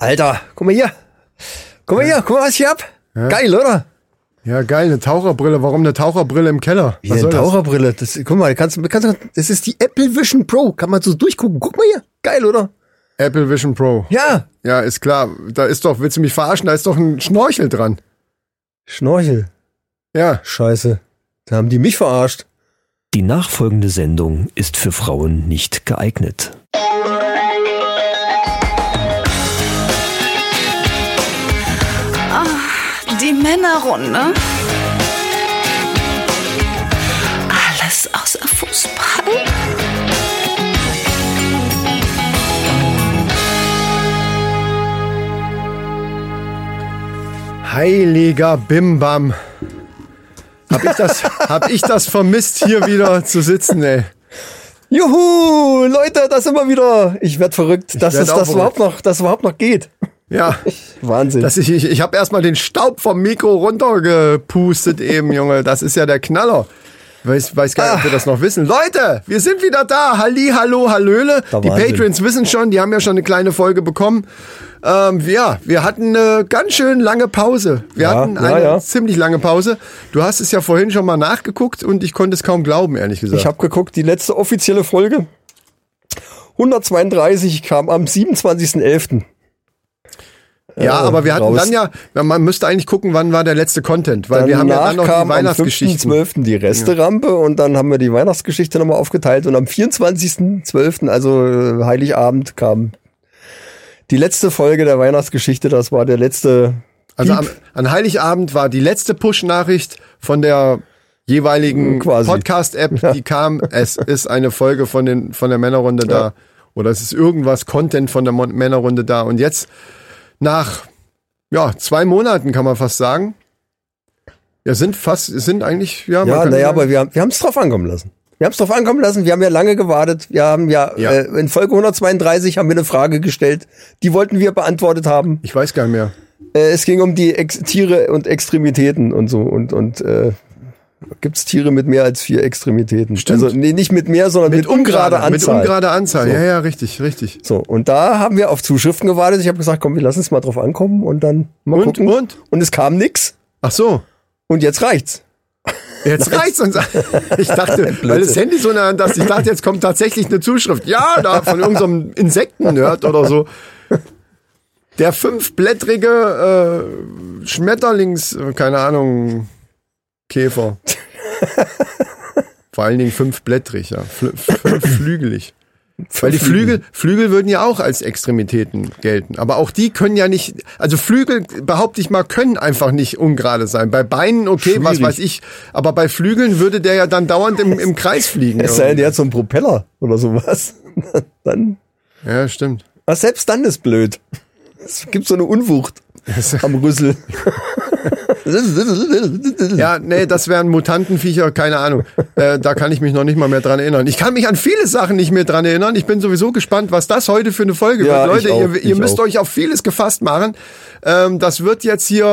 Alter, guck mal hier. Guck mal hier, guck mal, was ich hier hab. Geil, oder? Ja, geil, eine Taucherbrille. Warum eine Taucherbrille im Keller? Wie eine Taucherbrille. Das, guck mal, kannst, kannst, das ist die Apple Vision Pro. Kann man so durchgucken. Guck mal hier. Geil, oder? Apple Vision Pro. Ja. Ja, ist klar. Da ist doch, willst du mich verarschen? Da ist doch ein Schnorchel dran. Schnorchel. Ja. Scheiße. Da haben die mich verarscht. Die nachfolgende Sendung ist für Frauen nicht geeignet. Die Männerrunde. Alles außer Fußball. Heiliger Bimbam. Hab ich das, hab ich das vermisst, hier wieder zu sitzen, ey. Juhu, Leute, das wir wieder. Ich werd verrückt, dass werd es das verrückt. überhaupt noch, das überhaupt noch geht. Ja. Wahnsinn. Das ich ich, ich habe erstmal den Staub vom Mikro runtergepustet eben, Junge. Das ist ja der Knaller. Weiß, weiß gar nicht, ob wir das noch wissen. Leute, wir sind wieder da. Halli, hallo, hallöle. Die. Patrons wissen schon, die haben ja schon eine kleine Folge bekommen. Ähm, ja, wir hatten eine ganz schön lange Pause. Wir Ja, hatten ja, eine ja. ziemlich lange Pause. Du hast es ja vorhin schon mal nachgeguckt und ich konnte es kaum glauben, ehrlich gesagt. Ich habe geguckt, die letzte offizielle Folge 132 kam am 27.11. ja, aber wir hatten raus. dann ja, ja, man müsste eigentlich gucken, wann war der letzte Content, weil wir haben ja Danach dann noch die Weihnachtsgeschichten. am 5.12. die Resterampe und dann haben wir die Weihnachtsgeschichte nochmal aufgeteilt und am 24.12., also äh, Heiligabend, kam die letzte Folge der Weihnachtsgeschichte. Das war der letzte Also am, an Heiligabend war die letzte Push-Nachricht von der jeweiligen Quasi. Podcast-App, die kam. Es ist eine Folge von, den, von der Männerrunde da. Oder es ist irgendwas, Content von der Männerrunde da. Und jetzt nach ja, zwei Monaten kann man fast sagen. Ja, sind fast, sind eigentlich, ja, Ja, naja, aber wir haben wir es drauf ankommen lassen. Wir haben es drauf ankommen lassen. Wir haben ja lange gewartet. Wir haben ja, Ja. Äh, in Folge 132 haben wir eine Frage gestellt. Die wollten wir beantwortet haben. ich weiß gar nicht mehr. Äh, es ging um die Ex Tiere und Extremitäten und so und und äh, gibt's Tiere mit mehr als vier Extremitäten? Stimmt. Also nee, nicht mit mehr, sondern mit, ungerade Anzahl. Mit ungerade Anzahl, So. ja, ja, richtig, richtig. So, und da haben wir auf Zuschriften gewartet. Ich habe gesagt, komm, wir lassen es mal drauf ankommen und dann mal Und, gucken. und? Und es kam nix. Ach so. Und jetzt reicht's. Jetzt reicht's uns. Ich dachte, weil das Handy so nah an das, ich dachte, jetzt kommt tatsächlich eine Zuschrift. Ja, da von irgendeinem Insekten-Nerd oder so. Der fünfblättrige äh, Schmetterlings, äh, keine Ahnung, Käfer. Vor allen Dingen fünfblättrig, ja. Fl fünfflügelig. Weil die Flügel, Flügel würden ja auch als Extremitäten gelten. Aber auch die können ja nicht, also Flügel, behaupte ich mal, können einfach nicht ungerade sein. Bei Beinen, okay, was Schwierig. weiß ich. Aber bei Flügeln würde der ja dann dauernd im, im Kreis fliegen. Es sei denn, der hat so einen Propeller oder sowas. dann, ja, stimmt. aber selbst dann ist blöd. Es gibt so eine Unwucht am Rüssel. Ja, nee, das wären Mutantenviecher, keine Ahnung. Äh, da kann ich mich noch nicht mal mehr dran erinnern. Ich kann mich an viele Sachen nicht mehr dran erinnern. Ich bin sowieso gespannt, was das heute für eine Folge Ja, wird. Leute, auch, ihr, ihr müsst auch. euch auf vieles gefasst machen. Ähm, das wird jetzt hier,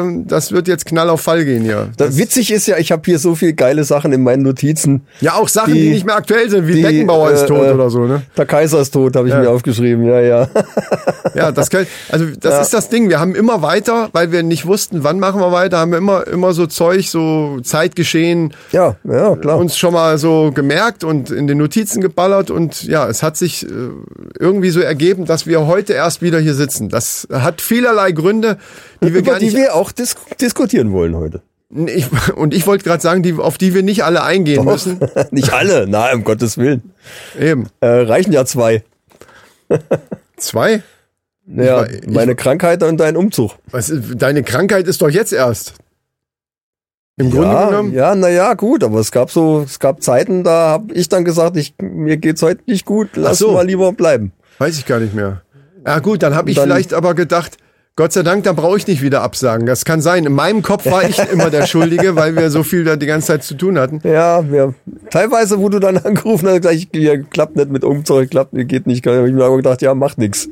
ähm, das wird jetzt Knall auf Fall gehen hier. Da, witzig ist ja, ich habe hier so viel geile Sachen in meinen Notizen. Ja, auch Sachen, die, Die- nicht mehr aktuell sind, wie die, Beckenbauer ist äh, tot äh, oder so, ne? Der Kaiser ist tot, habe ich Ja. mir aufgeschrieben. Ja, ja. Ja, das kann, also das Ja. ist das Ding. Wir haben immer weiter, weil wir nicht wussten, wann machen wir weiter, haben wir immer, immer so Zeug, so Zeitgeschehen Ja, ja, klar. uns schon mal so gemerkt und in den Notizen geballert und ja, es hat sich äh, irgendwie so ergeben, dass wir heute erst wieder hier sitzen. Das hat vielerlei Gründe, die wir über gar die nicht. wir auch dis diskutieren wollen heute. Ich, und ich wollte gerade sagen, die, auf die wir nicht alle eingehen müssen. Nicht alle, na, um Gottes Willen. Eben. Äh, reichen ja zwei. Zwei? Ja, ich- meine Krankheit und dein Umzug. Was, deine Krankheit ist doch jetzt erst. Im Grunde ja, genommen. ja, na ja, gut, aber es gab so, es gab Zeiten, da habe ich dann gesagt, ich, mir geht's heute nicht gut, lass so. mal lieber bleiben. Weiß ich gar nicht mehr. Ja gut, dann habe ich Dann- vielleicht aber gedacht, Gott sei Dank, da brauche ich nicht wieder absagen. Das kann sein. In meinem Kopf war ich immer der Schuldige, weil wir so viel da die ganze Zeit zu tun hatten. Ja, ja, teilweise, wo du dann angerufen hast, gleich, ja, klappt nicht mit Umzug, klappt, geht nicht, habe ich mir aber gedacht, ja, macht nix.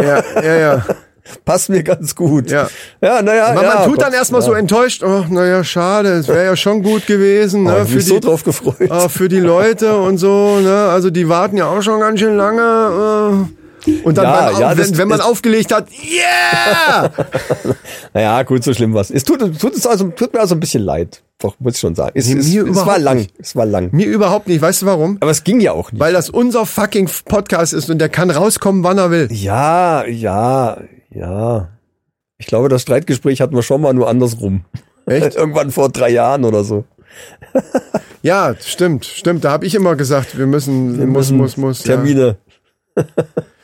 Ja, ja, ja. Passt mir ganz gut. Ja. ja naja. Man, ja, man tut dann Gott, erstmal ja. so enttäuscht, oh, naja, schade, es wäre ja schon gut gewesen, Oh, ne, ich für mich so die, drauf gefreut. ah, für die Leute und so, ne, also die warten ja auch schon ganz schön lange, äh, Und dann, Ja, beim, ja, wenn, das- wenn man das- aufgelegt hat, yeah! Naja, gut, so schlimm was. Es tut, tut, es also, tut mir also ein bisschen leid. Doch, muss ich schon sagen. Es, Nee, es, mir es war lang. nicht. Es war lang. Mir überhaupt nicht. Weißt du warum? Aber es ging ja auch nicht. Weil das unser fucking Podcast ist und der kann rauskommen, wann er will. Ja, ja, ja. Ich glaube, das Streitgespräch hatten wir schon mal nur andersrum. Echt? Irgendwann vor drei Jahren oder so. Ja, stimmt, stimmt. Da habe ich immer gesagt, wir müssen, Wir muss, müssen muss, muss. Ja. Termine.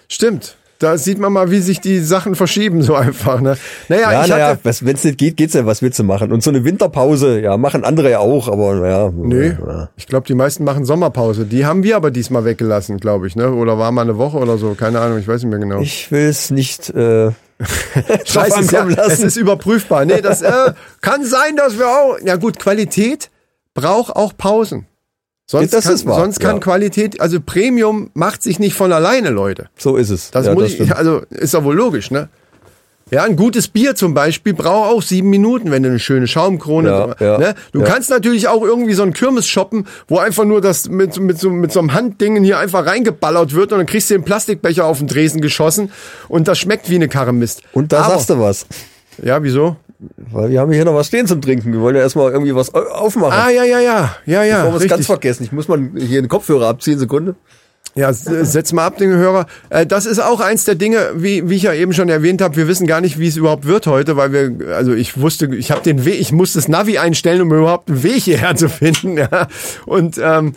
Stimmt. Da sieht man mal, wie sich die Sachen verschieben, so einfach. Ne? Naja, Ja, ich naja, wenn es nicht geht, geht's ja. Was willst du machen? Und so eine Winterpause, ja, machen andere ja auch, aber naja. Nee, Ja. ich glaube, die meisten machen Sommerpause. Die haben wir aber diesmal weggelassen, glaube ich, ne? Oder war mal eine Woche oder so, keine Ahnung, ich weiß nicht mehr genau. Ich will es nicht äh, Scheiße, es, ja, es ist überprüfbar. Nee, das äh, kann sein, dass wir auch. Ja gut, Qualität braucht auch Pausen. Sonst, Das kann, ist wahr, sonst kann ja. Qualität, also Premium macht sich nicht von alleine, Leute. so ist es. Das ja, muss das ich, also ist ja wohl logisch, ne? Ja, ein gutes Bier zum Beispiel braucht auch sieben Minuten, wenn du eine schöne Schaumkrone. Ja, ja, ne? Du ja. kannst natürlich auch irgendwie so einen Kirmes shoppen, wo einfach nur das mit, mit, so, mit so einem Handdingen hier einfach reingeballert wird und dann kriegst du den Plastikbecher auf den Dresen geschossen und das schmeckt wie eine Karre Mist. Und da Aber- sagst du was. Ja, wieso? Weil wir haben hier noch was stehen zum Trinken. Wir wollen ja erstmal irgendwie was au- aufmachen. Ah, ja, ja, ja, ja, ja. Bevor wir es ganz vergessen. Ich muss mal hier den Kopfhörer abziehen, Sekunde. Ja, setz mal ab, den Hörer. Äh, Das ist auch eins der Dinge, wie, wie ich ja eben schon erwähnt habe. Wir wissen gar nicht, wie es überhaupt wird heute, weil wir, also ich wusste, ich habe den Weg, ich musste das Navi einstellen, um überhaupt einen Weg hierher zu finden. Ja. Und ähm,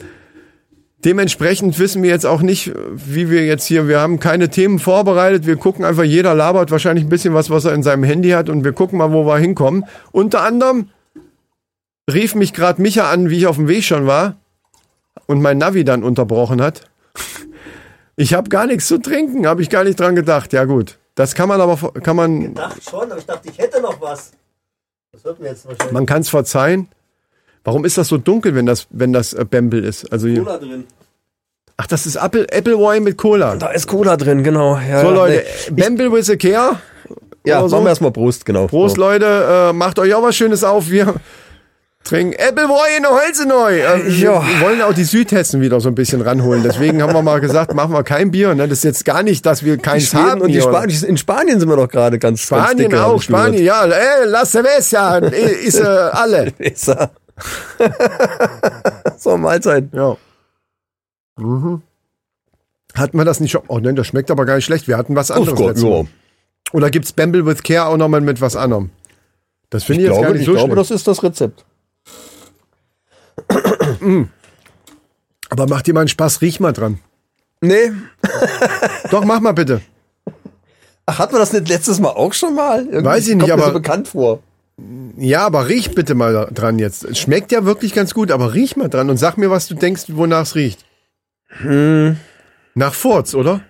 dementsprechend wissen wir jetzt auch nicht, wie wir jetzt hier, wir haben keine Themen vorbereitet. Wir gucken einfach, jeder labert wahrscheinlich ein bisschen was, was er in seinem Handy hat und wir gucken mal, wo wir hinkommen. Unter anderem rief mich gerade Micha an, wie ich auf dem Weg schon war und mein Navi dann unterbrochen hat. Ich habe gar nichts zu trinken, habe ich gar nicht dran gedacht. Ja gut, das kann man aber kann man dachte schon, aber ich dachte, ich hätte noch was. Das wird mir jetzt wahrscheinlich man kann es verzeihen. Warum ist das so dunkel, wenn das wenn das äh, Bamble ist? Also hier, drin. ach, das ist Apple Appleboy mit Cola. Da ist Cola drin, genau. Ja, So Leute, nee. Bamble with a care. Ja, oder so. machen wir erstmal Prost, genau. Prost Leute, äh, macht euch auch was Schönes auf. Wir trinken Appleboy in der Holze neu. Äh, wir, Ja. wir wollen auch die Südhessen wieder so ein bisschen ranholen. Deswegen haben wir mal gesagt, machen wir kein Bier. Ne? Das ist jetzt gar nicht, dass wir keins haben und die hier. Spanien, in Spanien sind wir doch gerade ganz ganz Spanien dicke, hab auch. Spanien, ja, ey, la cerveza, ist äh, alle. So, Mahlzeit. Ja. Mhm. Hatten wir das nicht schon? Oh nein, das schmeckt aber gar nicht schlecht. Wir hatten was anderes. Gott, letztes Mal. ja. Oder gibt's Bamble with Care auch nochmal mit was anderem? Das finde Ich ich, jetzt gar glaube, nicht ich so glaube schlimm. das ist das Rezept. Aber mach dir mal einen Spaß, riech mal dran. Nee. Doch, mach mal bitte. Ach, hatten wir das nicht letztes Mal auch schon mal? Irgendwie Weiß ich nicht, kommt mir aber- so bekannt vor. Ja, aber riech bitte mal dran jetzt. Es schmeckt ja wirklich ganz gut, aber riech mal dran und sag mir, was du denkst, wonach es riecht. Hm. Nach Furz, oder?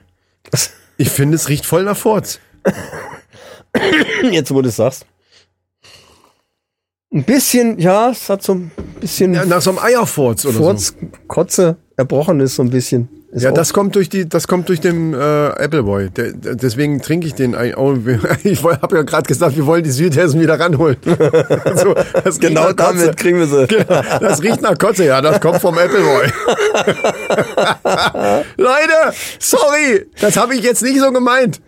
Ich finde, es riecht voll nach Furz. Jetzt, wo du es sagst. Ein bisschen, ja, es hat so ein bisschen Ja, nach so einem Eierfurz oder so. Furz, Kotze, erbrochen ist so ein bisschen. Ja, das kommt durch die, das kommt durch den äh, Appleboy. Der, der, deswegen trinke ich den. Oh, ich habe ja gerade gesagt, wir wollen die Südhessen wieder ranholen. so, Genau damit kriegen wir sie. Das riecht nach Kotze, ja, das kommt vom Appleboy. Leute, sorry, das habe ich jetzt nicht so gemeint.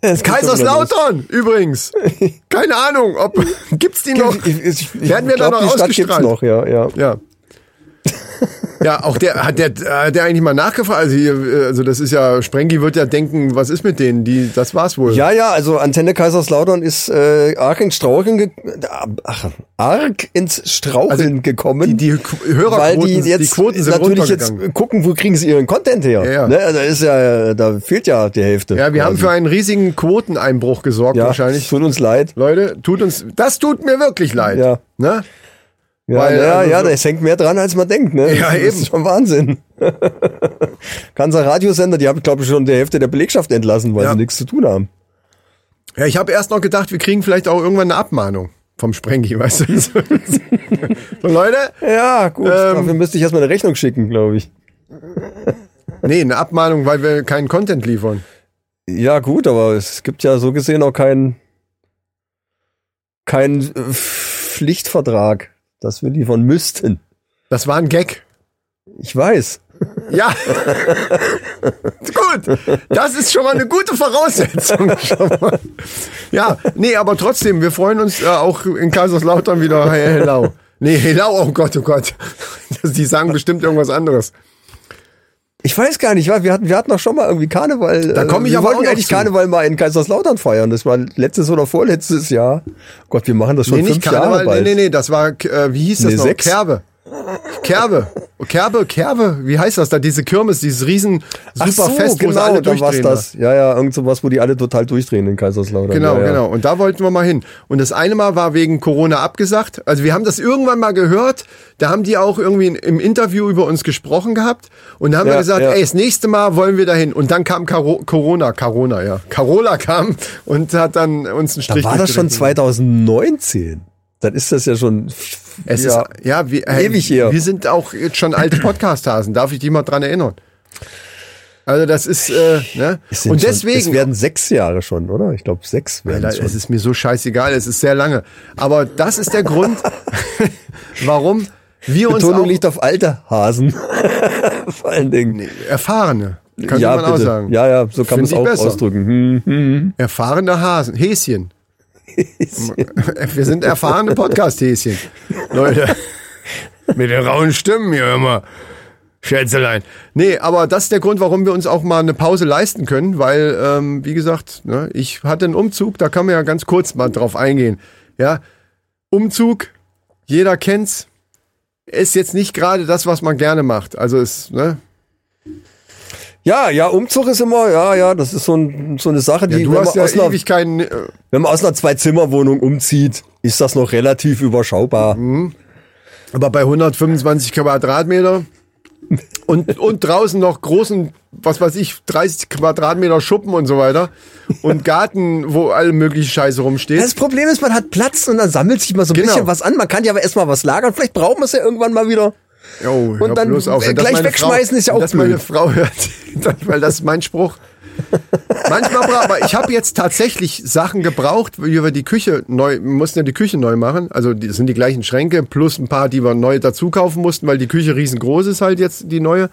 Es. Kaiserslautern, übrigens. Keine Ahnung, ob gibt's die noch? Ich, ich, ich, Werden wir da glaub, noch die Stadt gibt's noch, ja, ja. Ja. Ja, auch der hat der hat der eigentlich mal nachgefragt. Also, hier, also das ist ja Sprengi wird ja denken, was ist mit denen? Die, das war's wohl. Ja, ja, also Antenne Kaiserslautern ist äh, arg ins Straucheln, ge ach, arg ins Straucheln gekommen. Also Die, die Qu- Hörerquoten, weil die jetzt die Quoten sind natürlich jetzt gucken, wo kriegen sie ihren Content her. Ja, ja. Ne? Da ist ja, da fehlt ja die Hälfte. Ja, wir haben quasi. für einen riesigen Quoteneinbruch gesorgt ja, wahrscheinlich. Tut uns leid. Leute, tut uns, das tut mir wirklich leid. Ja. Ne? Ja, Weil, ja, also ja, so- da hängt mehr dran, als man denkt. Ne? Ja, das eben. ist schon Wahnsinn. Ganzer Radiosender, die haben, glaube ich, schon die Hälfte der Belegschaft entlassen, weil Ja. sie nichts zu tun haben. Ja, ich habe erst noch gedacht, wir kriegen vielleicht auch irgendwann eine Abmahnung vom Sprengi, weißt du? so, Leute, Ja, gut. Ähm, dafür müsste ich erstmal eine Rechnung schicken, glaube ich. nee, eine Abmahnung, weil wir keinen Content liefern. Ja, gut, aber es gibt ja so gesehen auch keinen keinen äh, Pflichtvertrag, dass wir liefern müssten. Das war ein Gag. Ich weiß. Ja. Gut. Das ist schon mal eine gute Voraussetzung. Ja, nee, aber trotzdem, wir freuen uns äh, auch in Kaiserslautern wieder. Hey, hello. Nee, hello, oh Gott, oh Gott. Die sagen bestimmt irgendwas anderes. Ich weiß gar nicht, wir hatten, wir hatten doch schon mal irgendwie Karneval. Da komm ich wir aber wollten auch eigentlich zu. Karneval mal in Kaiserslautern feiern. Das war letztes oder vorletztes Jahr. Gott, wir machen das schon Nee, fünf nicht Karneval, Jahre nee, bald. nee, nee, das war, äh, wie hieß das Nee, noch? sechs. Kerbe. Kerbe. Kerbe, Kerbe, wie heißt das da? Diese Kirmes, dieses riesen Ach super so, Fest, wo sie genau, alle durchdrehen. das. Ja, ja, irgend sowas, wo die alle total durchdrehen in Kaiserslautern. Genau, ja, ja. genau. Und da wollten wir mal hin. Und das eine Mal war wegen Corona abgesagt. Also wir haben das irgendwann mal gehört. Da haben die auch irgendwie im Interview über uns gesprochen gehabt. Und da haben wir Ja, gesagt, ja. ey, das nächste Mal wollen wir dahin. Und dann kam Caro Corona, Corona, ja. Carola kam und hat dann uns einen Da Strich war das schon durchgerechnet. 2019. Dann ist das ja schon Es ja, ist, ja, wir, äh, ewig her. wir sind auch jetzt schon alte Podcast-Hasen. Darf ich dich mal dran erinnern? Also das ist, äh, ne? Und schon, deswegen, es werden sechs Jahre schon, oder? Ich glaube sechs werden Alter, es schon. es ist mir so scheißegal, es ist sehr lange. Aber das ist der Grund, warum wir uns Betonung auch liegt auf alte Hasen. Vor allen Dingen. erfahrene, könnte ja, man auch bitte. sagen. Ja, ja, so kann man es auch besser. ausdrücken. Hm, hm. Erfahrene Hasen, Häschen. Wir sind erfahrene Podcast-Häschen. Leute, mit den rauen Stimmen hier immer. Schätzelein. Nee, aber das ist der Grund, warum wir uns auch mal eine Pause leisten können, weil, ähm, wie gesagt, ne, ich hatte einen Umzug, da kann man ja ganz kurz mal drauf eingehen. Ja, Umzug, jeder kennt's, ist jetzt nicht gerade das, was man gerne macht. Also ist, ne, Ja, ja, Umzug ist immer, ja, ja, das ist so, ein, so eine Sache, die, du wenn, hast man ja aus einer, ewig keinen, äh, wenn man aus einer Zwei-Zimmer-Wohnung umzieht, ist das noch relativ überschaubar. Mhm. Aber bei 125 Quadratmeter und, und draußen noch großen, was weiß ich, 30 Quadratmeter Schuppen und so weiter und Garten, wo alle mögliche Scheiße rumsteht. Das Problem ist, man hat Platz und dann sammelt sich mal so ein Genau. bisschen was an. Man kann ja aber erstmal was lagern. Vielleicht braucht man es ja irgendwann mal wieder. Jo, und dann bloß auf. Wenn gleich meine wegschmeißen Frau, ist ja auch das meine blöd. Frau hört, weil das ist mein Spruch. Manchmal, bra- aber ich habe jetzt tatsächlich Sachen gebraucht, wie wir die Küche neu, wir mussten ja die Küche neu machen. Also die- das sind die gleichen Schränke plus ein paar, die wir neu dazu kaufen mussten, weil die Küche riesengroß ist halt jetzt die neue.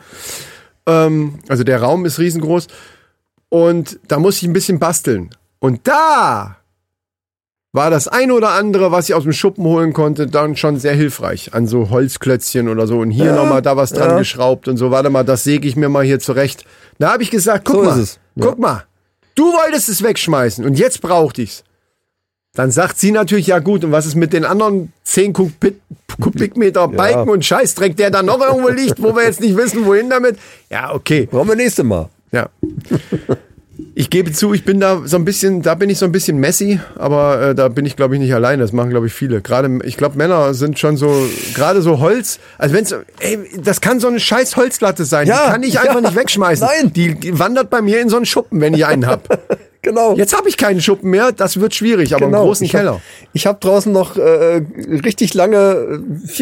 Ähm, also der Raum ist riesengroß. Und da muss ich ein bisschen basteln. Und da war das ein oder andere, was ich aus dem Schuppen holen konnte, dann schon sehr hilfreich. An so Holzklötzchen oder so. Und hier Ja, nochmal da was dran ja. geschraubt und so. Warte mal, das säge ich mir mal hier zurecht. Da habe ich gesagt, guck So mal. Ja. guck mal. Du wolltest es wegschmeißen und jetzt brauchte ich's. Dann sagt sie natürlich, ja gut, und was ist mit den anderen 10 Kubik, Kubikmeter Balken und Scheißdreck, der da noch irgendwo liegt, wo wir jetzt nicht wissen, wohin damit? Ja, okay. Brauchen wir nächste Mal. Ja. Ich gebe zu, ich bin da so ein bisschen, da bin ich so ein bisschen messy, aber äh, da bin ich, glaube ich, nicht allein. Das machen, glaube ich, viele. Gerade, ich glaube, Männer sind schon so, gerade so Holz. Also wenn's, ey, das kann so eine scheiß Holzlatte sein. Ja, die kann ich ja. einfach nicht wegschmeißen. Nein. Die, die wandert bei mir in so einen Schuppen, wenn ich einen hab. Genau. Jetzt habe ich keinen Schuppen mehr. Das wird schwierig, aber genau. im großen ich hab, Keller. Ich habe draußen noch äh, richtig lange äh,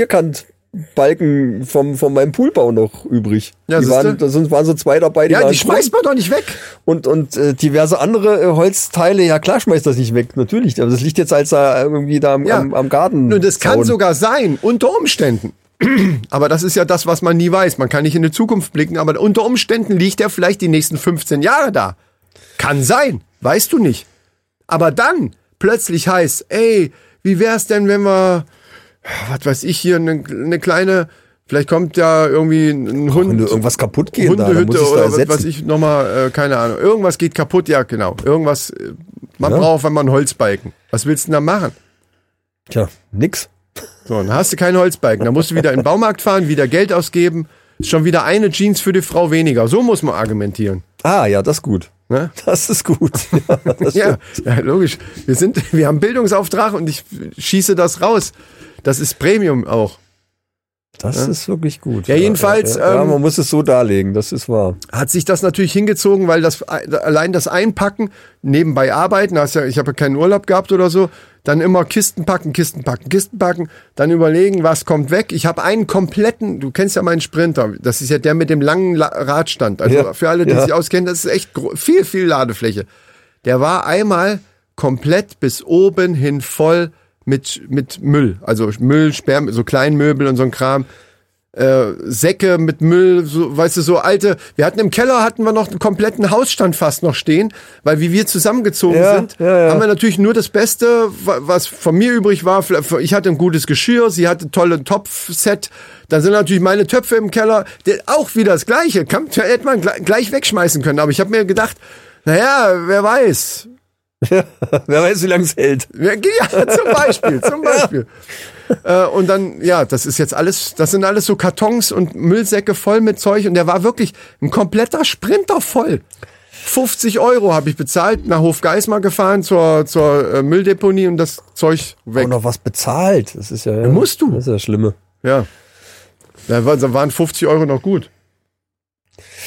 Vierkantbalken vom, von meinem Poolbau noch übrig. Ja, die waren, da sind, waren so zwei dabei, die Ja, die schmeißt man doch nicht weg. und, und äh, diverse andere äh, Holzteile, ja klar schmeißt das nicht weg, natürlich. Aber das liegt jetzt als da irgendwie da am, Ja. am, am Garten. Nun, das kann sogar sein, unter Umständen. Aber das ist ja das, was man nie weiß. Man kann nicht in die Zukunft blicken, aber unter Umständen liegt er vielleicht die nächsten 15 Jahre da. Kann sein, weißt du nicht. Aber dann plötzlich heißt, ey, wie wär's denn, wenn wir, was weiß ich hier, eine, eine kleine, vielleicht kommt ja irgendwie ein Hund. Wenn irgendwas kaputt da, muss Hundehütte da oder was ersetzen. weiß ich nochmal, äh, keine Ahnung. Irgendwas geht kaputt, ja genau. Irgendwas, äh, man Ja. braucht, wenn man einen Holzbalken. Was willst du denn da machen? Tja, nix. So, dann hast du keine Holzbalken. Dann musst du wieder in den Baumarkt fahren, wieder Geld ausgeben. Ist schon wieder eine Jeans für die Frau weniger. So muss man argumentieren. Ah, ja, das ist gut. Ne? Das ist gut. Ja, Ja, ja, logisch. Wir sind, wir haben Bildungsauftrag und ich schieße das raus. Das ist Premium auch. Das ist wirklich gut. Ja, jedenfalls, Ja, ja, ähm, man muss es so darlegen, das ist wahr. Hat sich das natürlich hingezogen, weil das allein das Einpacken, nebenbei arbeiten, hast ja, ich habe ja keinen Urlaub gehabt oder so, dann immer Kisten packen, Kisten packen, Kisten packen, dann überlegen, was kommt weg. Ich habe einen kompletten, du kennst ja meinen Sprinter, das ist ja der mit dem langen La Radstand. Also Ja, für alle, die ja. sich auskennen, das ist echt viel, viel Ladefläche. Der war einmal komplett bis oben hin voll mit, mit Müll. Also Müll, Sperr, so Kleinmöbel und so ein Kram. äh, Säcke mit Müll, so, weißt du, so alte. Wir hatten im Keller hatten wir noch einen kompletten Hausstand fast noch stehen, weil wie wir zusammengezogen Ja, sind, ja, ja. haben wir natürlich nur das Beste, wa- was von mir übrig war. Ich hatte ein gutes Geschirr, sie hatte tolle Topfset. Dann sind natürlich meine Töpfe im Keller. Auch wieder das Gleiche. Kann, hätte man gleich, gleich wegschmeißen können. Aber ich habe mir gedacht, naja, wer weiß. Wer weiß, wie lange es hält. Ja, ja, zum Beispiel, zum Beispiel. Äh, und dann, ja, das ist jetzt alles, das sind alles so Kartons und Müllsäcke voll mit Zeug und der war wirklich ein kompletter Sprinter voll. 50 Euro habe ich bezahlt, nach Hofgeismar gefahren zur, zur äh, Mülldeponie und das Zeug weg. Und noch was bezahlt. Das ist ja. ja musst du. Das ist ja das Schlimme. Ja. Da waren 50 Euro noch gut.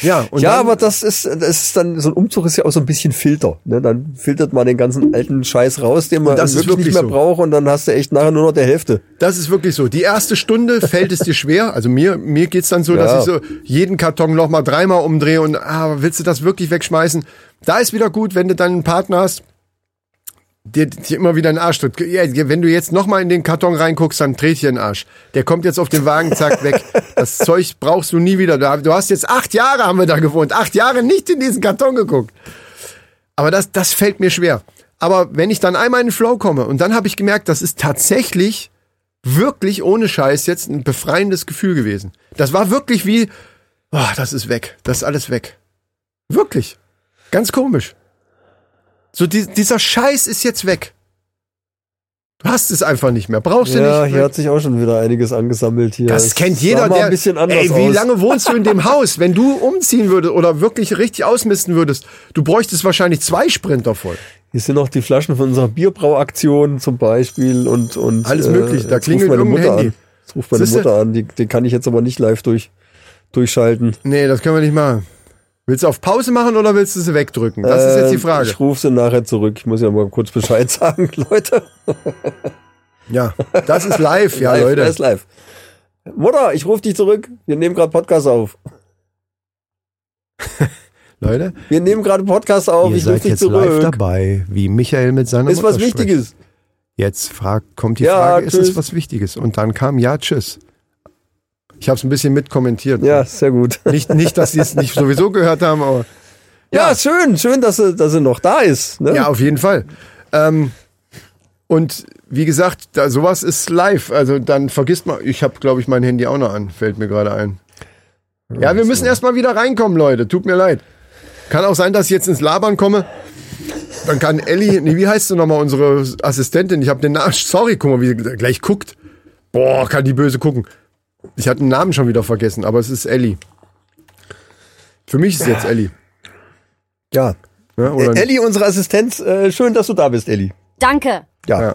Ja, ja, dann, aber das ist, das ist dann, so ein Umzug ist ja auch so ein bisschen Filter. Ne? Dann filtert man den ganzen alten Scheiß raus, den man ist wirklich, nicht wirklich mehr so. braucht und dann hast du echt nachher nur noch der Hälfte. Das ist wirklich so. Die erste Stunde fällt es dir schwer. Also mir, mir geht's dann so, Ja. dass ich so jeden Karton noch mal dreimal umdrehe und ah, willst du das wirklich wegschmeißen? Da ist wieder gut, wenn du dann einen Partner hast, der dir immer wieder einen Arsch tritt. Wenn du jetzt noch mal in den Karton reinguckst, dann dreht dir den Arsch. Der kommt jetzt auf den Wagen, zack, weg. Das Zeug brauchst du nie wieder. Du hast jetzt acht Jahre haben wir da gewohnt. Acht Jahre nicht in diesen Karton geguckt. Aber das, das fällt mir schwer. Aber wenn ich dann einmal in den Flow komme und dann habe ich gemerkt, das ist tatsächlich wirklich ohne Scheiß jetzt ein befreiendes Gefühl gewesen. Das war wirklich wie, oh, das ist weg, das ist alles weg. Wirklich. Ganz komisch. So, die, dieser Scheiß ist jetzt weg. Du hast es einfach nicht mehr. Brauchst Ja, du nicht. hier hat sich auch schon wieder einiges angesammelt hier. Das Es kennt jeder, der. ein bisschen anders ey, wie aus. lange wohnst du in dem Haus? Wenn du umziehen würdest oder wirklich richtig ausmisten würdest, du bräuchtest wahrscheinlich zwei Sprinter voll. Hier sind noch die Flaschen von unserer Bierbrauaktion zum Beispiel und, und Alles möglich. Da klingelt meine Mutter Handy. an. Jetzt ruft meine Siehste? Mutter an. Die, die kann ich jetzt aber nicht live durch, durchschalten. Nee, das können wir nicht machen. Willst du auf Pause machen oder willst du sie wegdrücken? Das ist jetzt die Ähm, Frage. Ich rufe sie nachher zurück. Ich muss ja mal kurz Bescheid sagen, Leute. Ja, das ist live, ja, live, Leute. Das ist live. Mutter, ich rufe dich zurück. Wir nehmen gerade Podcast auf. Leute, Wir nehmen gerade Podcast auf. ihr ich rufe seid dich jetzt zurück. live dabei, wie Michael mit seiner Ist was Mutter spricht. Wichtiges. Jetzt frag, kommt die Ja, Frage, ist es tschüss. was Wichtiges? Und dann kam, ja, tschüss. Ich habe es ein bisschen mitkommentiert. Ja, sehr gut. Nicht, nicht, dass sie es nicht sowieso gehört haben, aber Ja, Ja. schön, schön, dass sie, dass sie noch da ist. Ne? ja, auf jeden Fall. Ähm, und wie gesagt, da, sowas ist live. Also dann vergisst man, ich habe, glaube ich, mein Handy auch noch an, fällt mir gerade ein. Ja, wir müssen erstmal wieder reinkommen, Leute. Tut mir leid. Kann auch sein, dass ich jetzt ins Labern komme. Dann kann Ellie, nee, wie heißt du nochmal, unsere Assistentin? Ich habe den Namen, sorry, guck mal, wie sie gleich guckt. Boah, kann die böse gucken. Ich hatte den Namen schon wieder vergessen, aber es ist Ellie. Für mich ist es jetzt Ellie. ja. Ja, oder Äh, Elli, unsere Assistenz, äh, schön, dass du da bist, Elli. Danke. Ja. Ja.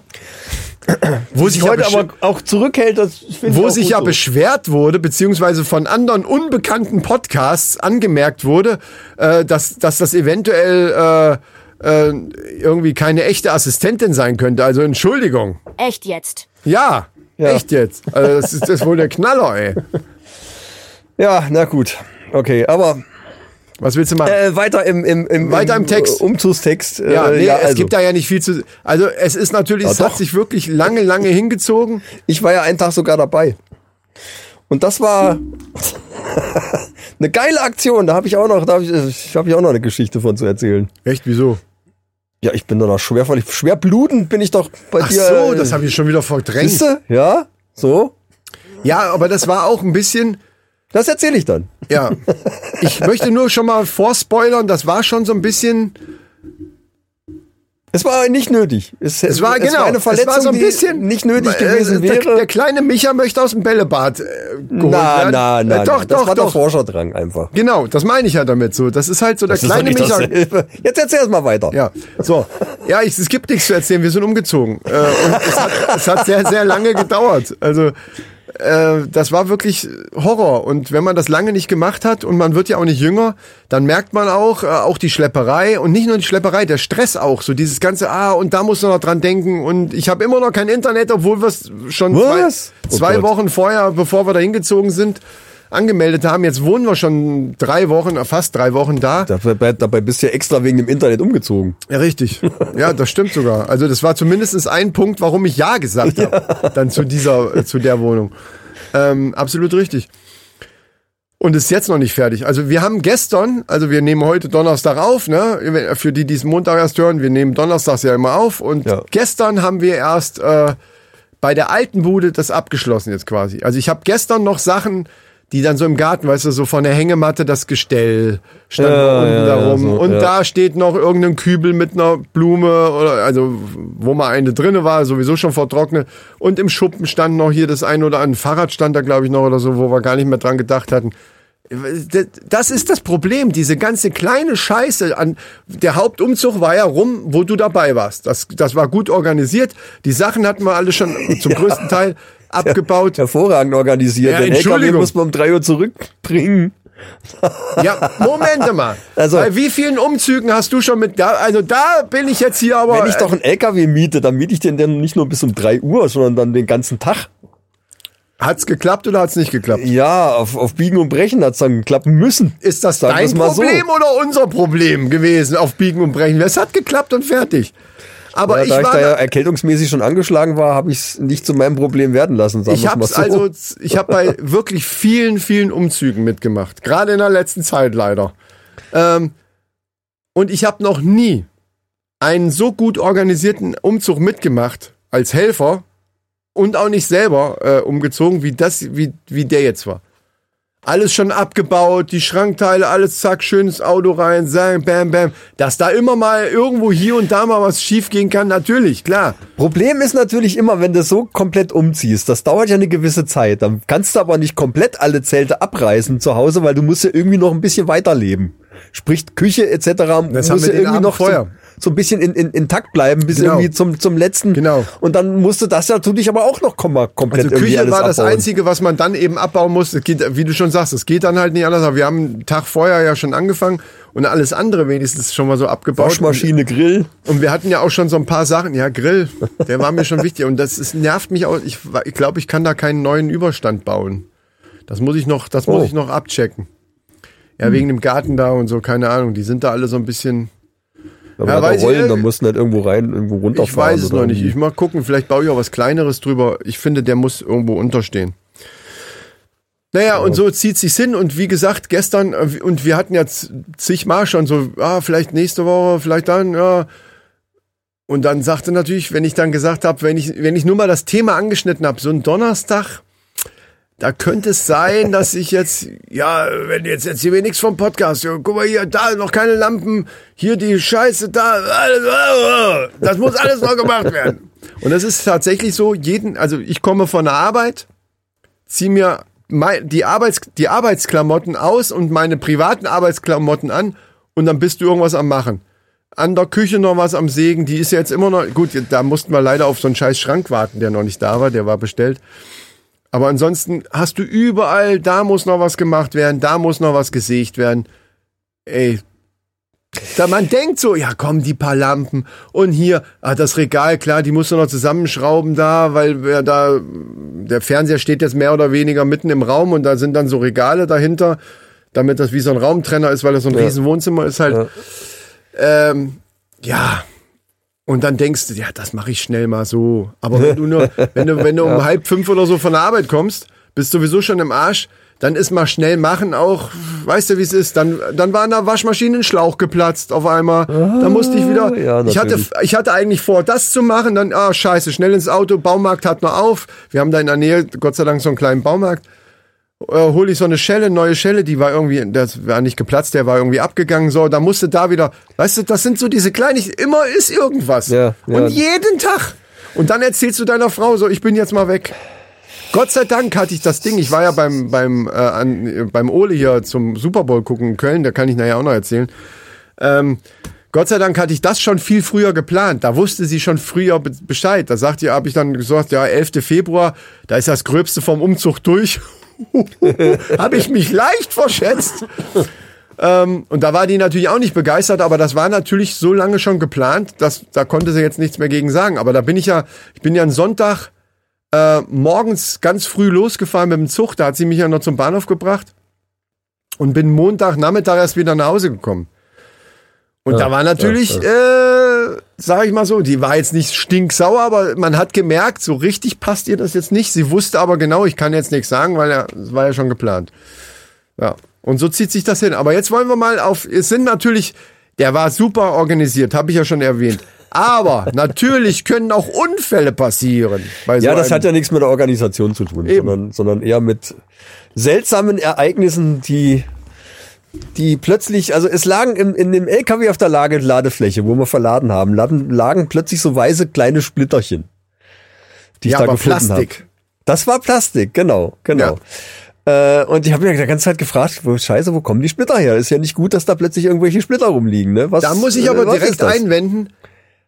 Wo sich heute aber auch zurückhält, das finde wo sich ja so. beschwert wurde, beziehungsweise von anderen unbekannten Podcasts angemerkt wurde, äh, dass, dass das eventuell äh, äh, irgendwie keine echte Assistentin sein könnte. Also Entschuldigung. Echt jetzt. Ja, Ja. echt jetzt. Also das ist das ist wohl der Knaller, ey. Ja, na gut. Okay, aber Was willst du machen? äh, weiter im, im, im, Weiter im Text. äh, Umzugstext. Äh, ja, nee, es also, gibt da ja nicht viel zu. Also es ist natürlich, Ja, es hat sich wirklich lange, lange hingezogen. Ich war ja einen Tag sogar dabei. Und das war eine geile Aktion. Da habe ich auch noch, da habe ich, ich, hab ich auch noch eine Geschichte von zu erzählen. Echt, wieso? Ja, ich bin da noch schwer, schwer blutend bin ich doch bei Ach dir. so, das habe ich schon wieder verdrängt. Siehste? Ja, so. Ja, aber das war auch ein bisschen. Das erzähle ich dann. Ja. Ich möchte nur schon mal vorspoilern, das war schon so ein bisschen. Es war nicht nötig. Es, Es war, genau, eine Verletzung, es war so ein bisschen die nicht nötig äh, gewesen der, wäre. Der kleine Micha möchte aus dem Bällebad äh, geholt na, werden. na, na, Äh, doch, na. doch, das war doch. der Forscherdrang einfach. Genau, das meine ich ja damit so. Das ist halt so der Das doch kleine Micha. dasselbe. Jetzt erzähl mal weiter. Ja, so. Ja, ich, es gibt nichts zu erzählen. Wir sind umgezogen. Äh, und es hat, es hat sehr, sehr lange gedauert. Also, äh, das war wirklich Horror. Und wenn man das lange nicht gemacht hat und man wird ja auch nicht jünger, dann merkt man auch, äh, auch die Schlepperei und nicht nur die Schlepperei, der Stress auch. So dieses ganze, ah, und da muss man noch dran denken. Und ich habe immer noch kein Internet, obwohl wir es schon Was? zwei, Oh zwei Gott. Wochen vorher, bevor wir da hingezogen sind, angemeldet haben. Jetzt wohnen wir schon drei Wochen, äh, fast drei Wochen da. Dabei, dabei bist du ja extra wegen dem Internet umgezogen. Ja, richtig. Ja, das stimmt sogar. Also das war zumindest ein Punkt, warum ich Ja gesagt habe. Dann zu dieser, äh, zu der Wohnung. Ähm, absolut richtig. Und ist jetzt noch nicht fertig. Also wir haben gestern, also wir nehmen heute Donnerstag auf, ne? Für die, die es Montag erst hören, wir nehmen Donnerstags ja immer auf. Und Ja. gestern haben wir erst äh, bei der alten Bude das abgeschlossen jetzt quasi. Also ich habe gestern noch Sachen, die dann so im Garten, weißt du, so von der Hängematte das Gestell stand Ja, da unten ja, darum. so, und ja. da steht noch irgendein Kübel mit einer Blume oder also wo mal eine drinne war, sowieso schon vertrocknet. Und im Schuppen stand noch hier das ein oder andere Fahrrad stand da glaube ich noch oder so, wo wir gar nicht mehr dran gedacht hatten. Das ist das Problem, diese ganze kleine Scheiße an der Hauptumzug war ja rum, wo du dabei warst. Das, das war gut organisiert. Die Sachen hatten wir alle schon zum größten Teil abgebaut. Hervorragend organisiert. Ja, Den LKW Entschuldigung. muss man um drei Uhr zurückbringen. Ja, Moment mal. Also- Bei wie vielen Umzügen hast du schon mit da? Also da bin ich jetzt hier aber. Wenn ich doch einen LKW miete, dann miete ich den dann nicht nur bis um drei Uhr, sondern dann den ganzen Tag. hat's geklappt oder hat's nicht geklappt? Ja, auf, auf Biegen und Brechen hat's dann klappen müssen. Ist das Sagen dein mal so. Problem oder unser Problem gewesen auf Biegen und Brechen? Es hat geklappt und fertig. Aber Ja, ich da ich war da ja erkältungsmäßig schon angeschlagen war, habe ich es nicht zu meinem Problem werden lassen. Sagen Ich habe so. also, ich habe bei wirklich vielen, vielen Umzügen mitgemacht. Gerade in der letzten Zeit leider. Ähm, und ich habe noch nie einen so gut organisierten Umzug mitgemacht als Helfer und auch nicht selber äh, umgezogen, wie das, wie, wie der jetzt war. Alles schon abgebaut, die Schrankteile, alles zack, schönes Auto rein, sang, bam, bam. Dass da immer mal irgendwo hier und da mal was schief gehen kann, natürlich, klar. Problem ist natürlich immer, wenn du so komplett umziehst, das dauert ja eine gewisse Zeit. Dann kannst du aber nicht komplett alle Zelte abreißen zu Hause, weil du musst ja irgendwie noch ein bisschen weiterleben. Sprich Küche etc. Das haben wir ja irgendwie noch so, vorher. So ein bisschen in, in, intakt bleiben bis Genau. irgendwie zum, zum letzten. Genau. Und dann musst du das natürlich aber auch noch kom- komplett Also Küche war das abbauen. Einzige, was man dann eben abbauen muss. Es geht, wie du schon sagst, es geht dann halt nicht anders. Aber wir haben einen Tag vorher ja schon angefangen und alles andere wenigstens schon mal so abgebaut. Waschmaschine, Grill. Und wir hatten ja auch schon so ein paar Sachen. Ja, Grill, der war mir schon wichtig. Und das ist, nervt mich auch. Ich, ich glaube, ich kann da keinen neuen Überstand bauen. Das muss ich noch, das muss Oh. ich noch abchecken. Ja, wegen dem Garten da und so, keine Ahnung. Die sind da alle so ein bisschen. Wenn Ja, wir da weiß ich, rollen, äh, dann musst du nicht irgendwo rein, irgendwo runterfahren. Ich weiß es noch nicht. Ich mal gucken, vielleicht baue ich auch was Kleineres drüber. Ich finde, der muss irgendwo unterstehen. Naja, und so zieht sich's hin. Und wie gesagt, gestern, äh, und wir hatten jetzt zigmal schon so, ah, vielleicht nächste Woche, vielleicht dann, ja. Und dann sagte natürlich, wenn ich dann gesagt habe, wenn ich, wenn ich nur mal das Thema angeschnitten habe, so ein Donnerstag, da könnte es sein, dass ich jetzt, ja, wenn jetzt jetzt hier nichts vom Podcast, ja, guck mal hier, da noch keine Lampen, hier die Scheiße, da, alles, das muss alles noch gemacht werden. Und das ist tatsächlich so, jeden, also ich komme von der Arbeit, zieh mir die, Arbeits, die Arbeitsklamotten aus und meine privaten Arbeitsklamotten an und dann bist du irgendwas am Machen. An der Küche noch was am Sägen, die ist jetzt immer noch, gut, da mussten wir leider auf so einen scheiß Schrank warten, der noch nicht da war, der war bestellt. Aber ansonsten hast du überall, da muss noch was gemacht werden, da muss noch was gesägt werden. Ey. Da man denkt so, ja komm, die paar Lampen und hier, ah, das Regal, klar, die musst du noch zusammenschrauben da, weil wer da, der Fernseher steht jetzt mehr oder weniger mitten im Raum und da sind dann so Regale dahinter, damit das wie so ein Raumtrenner ist, weil das so ein Ja. riesen Wohnzimmer ist halt. Ja. Ähm, ja. Und dann denkst du, ja, das mache ich schnell mal so. Aber wenn du nur, wenn du, wenn du um halb fünf oder so von der Arbeit kommst, bist sowieso schon im Arsch, dann ist mal schnell machen auch, weißt du, wie es ist, dann, dann war in der Waschmaschine ein Schlauch geplatzt auf einmal. da musste ich wieder, ja, ich hatte, ich hatte eigentlich vor, das zu machen, dann, ah, scheiße, schnell ins Auto, Baumarkt hat noch auf. Wir haben da in der Nähe, Gott sei Dank, so einen kleinen Baumarkt äh, hole ich so eine Schelle, neue Schelle, die war irgendwie, das war nicht geplatzt, der war irgendwie abgegangen, so, da musste da wieder, weißt du, das sind so diese Kleinigkeiten, immer ist irgendwas. Ja, ja. Und jeden Tag. Und dann erzählst du deiner Frau so, ich bin jetzt mal weg. Gott sei Dank hatte ich das Ding. Ich war ja beim, beim, äh, an, beim Ole hier zum Super Bowl gucken in Köln, da kann ich nachher auch noch erzählen. Ähm, Gott sei Dank hatte ich das schon viel früher geplant. Da wusste sie schon früher be- Bescheid. Da sagt ihr, habe ich dann gesagt, ja, 11. Februar, da ist das Gröbste vom Umzug durch. habe ich mich leicht verschätzt. Ähm, und da war die natürlich auch nicht begeistert, aber das war natürlich so lange schon geplant, dass da konnte sie jetzt nichts mehr gegen sagen. Aber da bin ich ja, ich bin ja einen Sonntag äh, morgens ganz früh losgefahren mit dem Zug. Da hat sie mich ja noch zum Bahnhof gebracht und bin Montagnachmittag erst wieder nach Hause gekommen. Und Ja, da war natürlich ja, Äh, äh, sag ich mal so, die war jetzt nicht stinksauer, aber man hat gemerkt, so richtig passt ihr das jetzt nicht. Sie wusste aber genau, ich kann jetzt nichts sagen, weil ja, es war ja schon geplant. Ja. Und so zieht sich das hin. Aber jetzt wollen wir mal auf, es sind natürlich, der war super organisiert, habe ich ja schon erwähnt. Aber natürlich können auch Unfälle passieren. so Ja, das hat ja nichts mit der Organisation zu tun, sondern, sondern eher mit seltsamen Ereignissen, die, die plötzlich, also es lagen im, in dem LKW auf der Lage, Ladefläche, wo wir verladen haben, lagen, lagen plötzlich so weiße kleine Splitterchen, die ich ja, da aber gefunden Plastik. habe. Das war Plastik, genau, genau. Äh, und ich habe mir die ganze Zeit gefragt, wo, scheiße, wo kommen die Splitter her? Ist ja nicht gut, dass da plötzlich irgendwelche Splitter rumliegen. Ne? Was, Da muss ich äh, aber was direkt einwenden.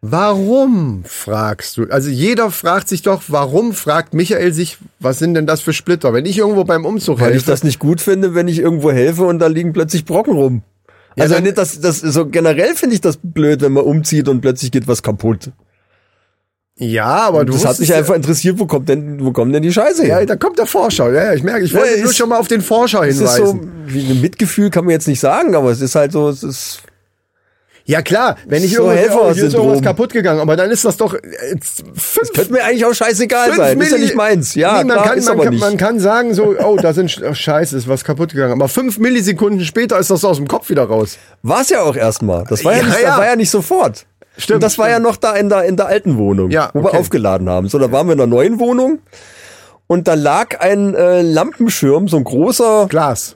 Warum fragst du? Also jeder fragt sich doch, warum fragt Michael sich, was sind denn das für Splitter? Wenn ich irgendwo beim Umzug Weil ich helfe, das nicht gut finde, wenn ich irgendwo helfe und da liegen plötzlich Brocken rum. Ja, also dann- nicht, das, das so generell finde ich das blöd, wenn man umzieht und plötzlich geht was kaputt. ja, aber du das hat mich einfach interessiert, wo kommt denn, wo kommt denn die Scheiße her? Ja, da kommt der Vorschau. Ja, ich merke, ich wollte Ja, nur schon mal auf den Vorschau es ist hinweisen. so, wie ein Mitgefühl kann man jetzt nicht sagen, aber es ist halt so, es ist, ja klar, wenn ich So irgendwo, oh, ist irgendwas kaputt gegangen, aber dann ist das doch äh, fünf, könnte mir eigentlich auch scheißegal sein. Ist ja Milli- nicht meins. Ja, nee, man, klar, kann, man, aber kann, man kann sagen so, oh, da sind oh, Scheiße, ist was kaputt gegangen. Aber fünf Millisekunden später ist das aus dem Kopf wieder raus. War es ja auch erstmal. Das war ja, Ja, nicht, ja. Das war ja nicht sofort. Stimmt, Und das war ja stimmt. noch da in der, in der alten Wohnung, Ja, wo wir aufgeladen haben. So, da waren wir in der neuen Wohnung und da lag ein äh, Lampenschirm, so ein großer. Glas.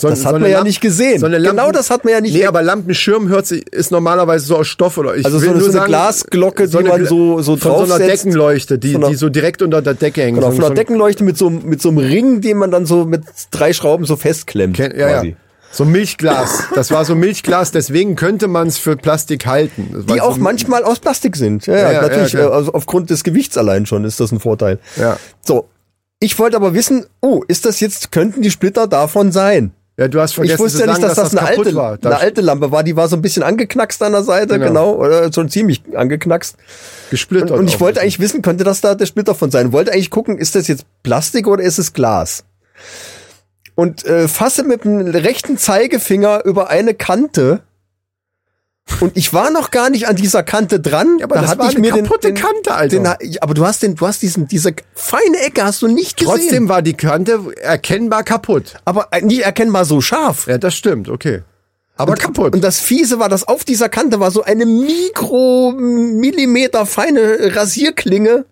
So, Das so hat man ja Lamp- nicht gesehen. So Genau das hat man ja nicht. Nee, aber Lampenschirm hört sich, ist normalerweise so aus Stoff oder ich Also so nur so eine sagen, Glasglocke, die eine man Gla- so- so von so einer draufsetzt. Deckenleuchte, die, einer- die so direkt unter der Decke hängt. Genau, so, von einer so ein- Deckenleuchte mit so, einem- mit so einem Ring, den man dann so mit drei Schrauben so festklemmt. Ken- ja, quasi. ja. So Milchglas. Das war so Milchglas, deswegen könnte man es für Plastik halten. Die so- auch manchmal aus Plastik sind. Ja, ja, Ja, natürlich. ja, also aufgrund des Gewichts allein schon ist das ein Vorteil. Ja. So. Ich wollte aber wissen, oh, ist das jetzt, könnten die Splitter davon sein? Ja, du hast vergessen ich wusste ja nicht, dass, das, eine, alte, war. eine alte Lampe war. Die war so ein bisschen angeknackst an der Seite, Genau. genau, oder schon ziemlich angeknackst. gesplittert. Und, und ich wollte eigentlich wissen, könnte das da der Splitter von sein? Wollte eigentlich gucken, ist das jetzt Plastik oder ist es Glas? Und äh, fasse mit dem rechten Zeigefinger über eine Kante. Und ich war noch gar nicht an dieser Kante dran. Ja, aber das war eine kaputte Kante, Alter. Den, ja, aber du hast den, du hast diesen, diese feine Ecke hast du nicht gesehen. Trotzdem war die Kante erkennbar kaputt. aber nicht erkennbar so scharf. Ja, das stimmt, okay. Aber kaputt. Und das Fiese war, dass auf dieser Kante war so eine Mikromillimeter feine Rasierklinge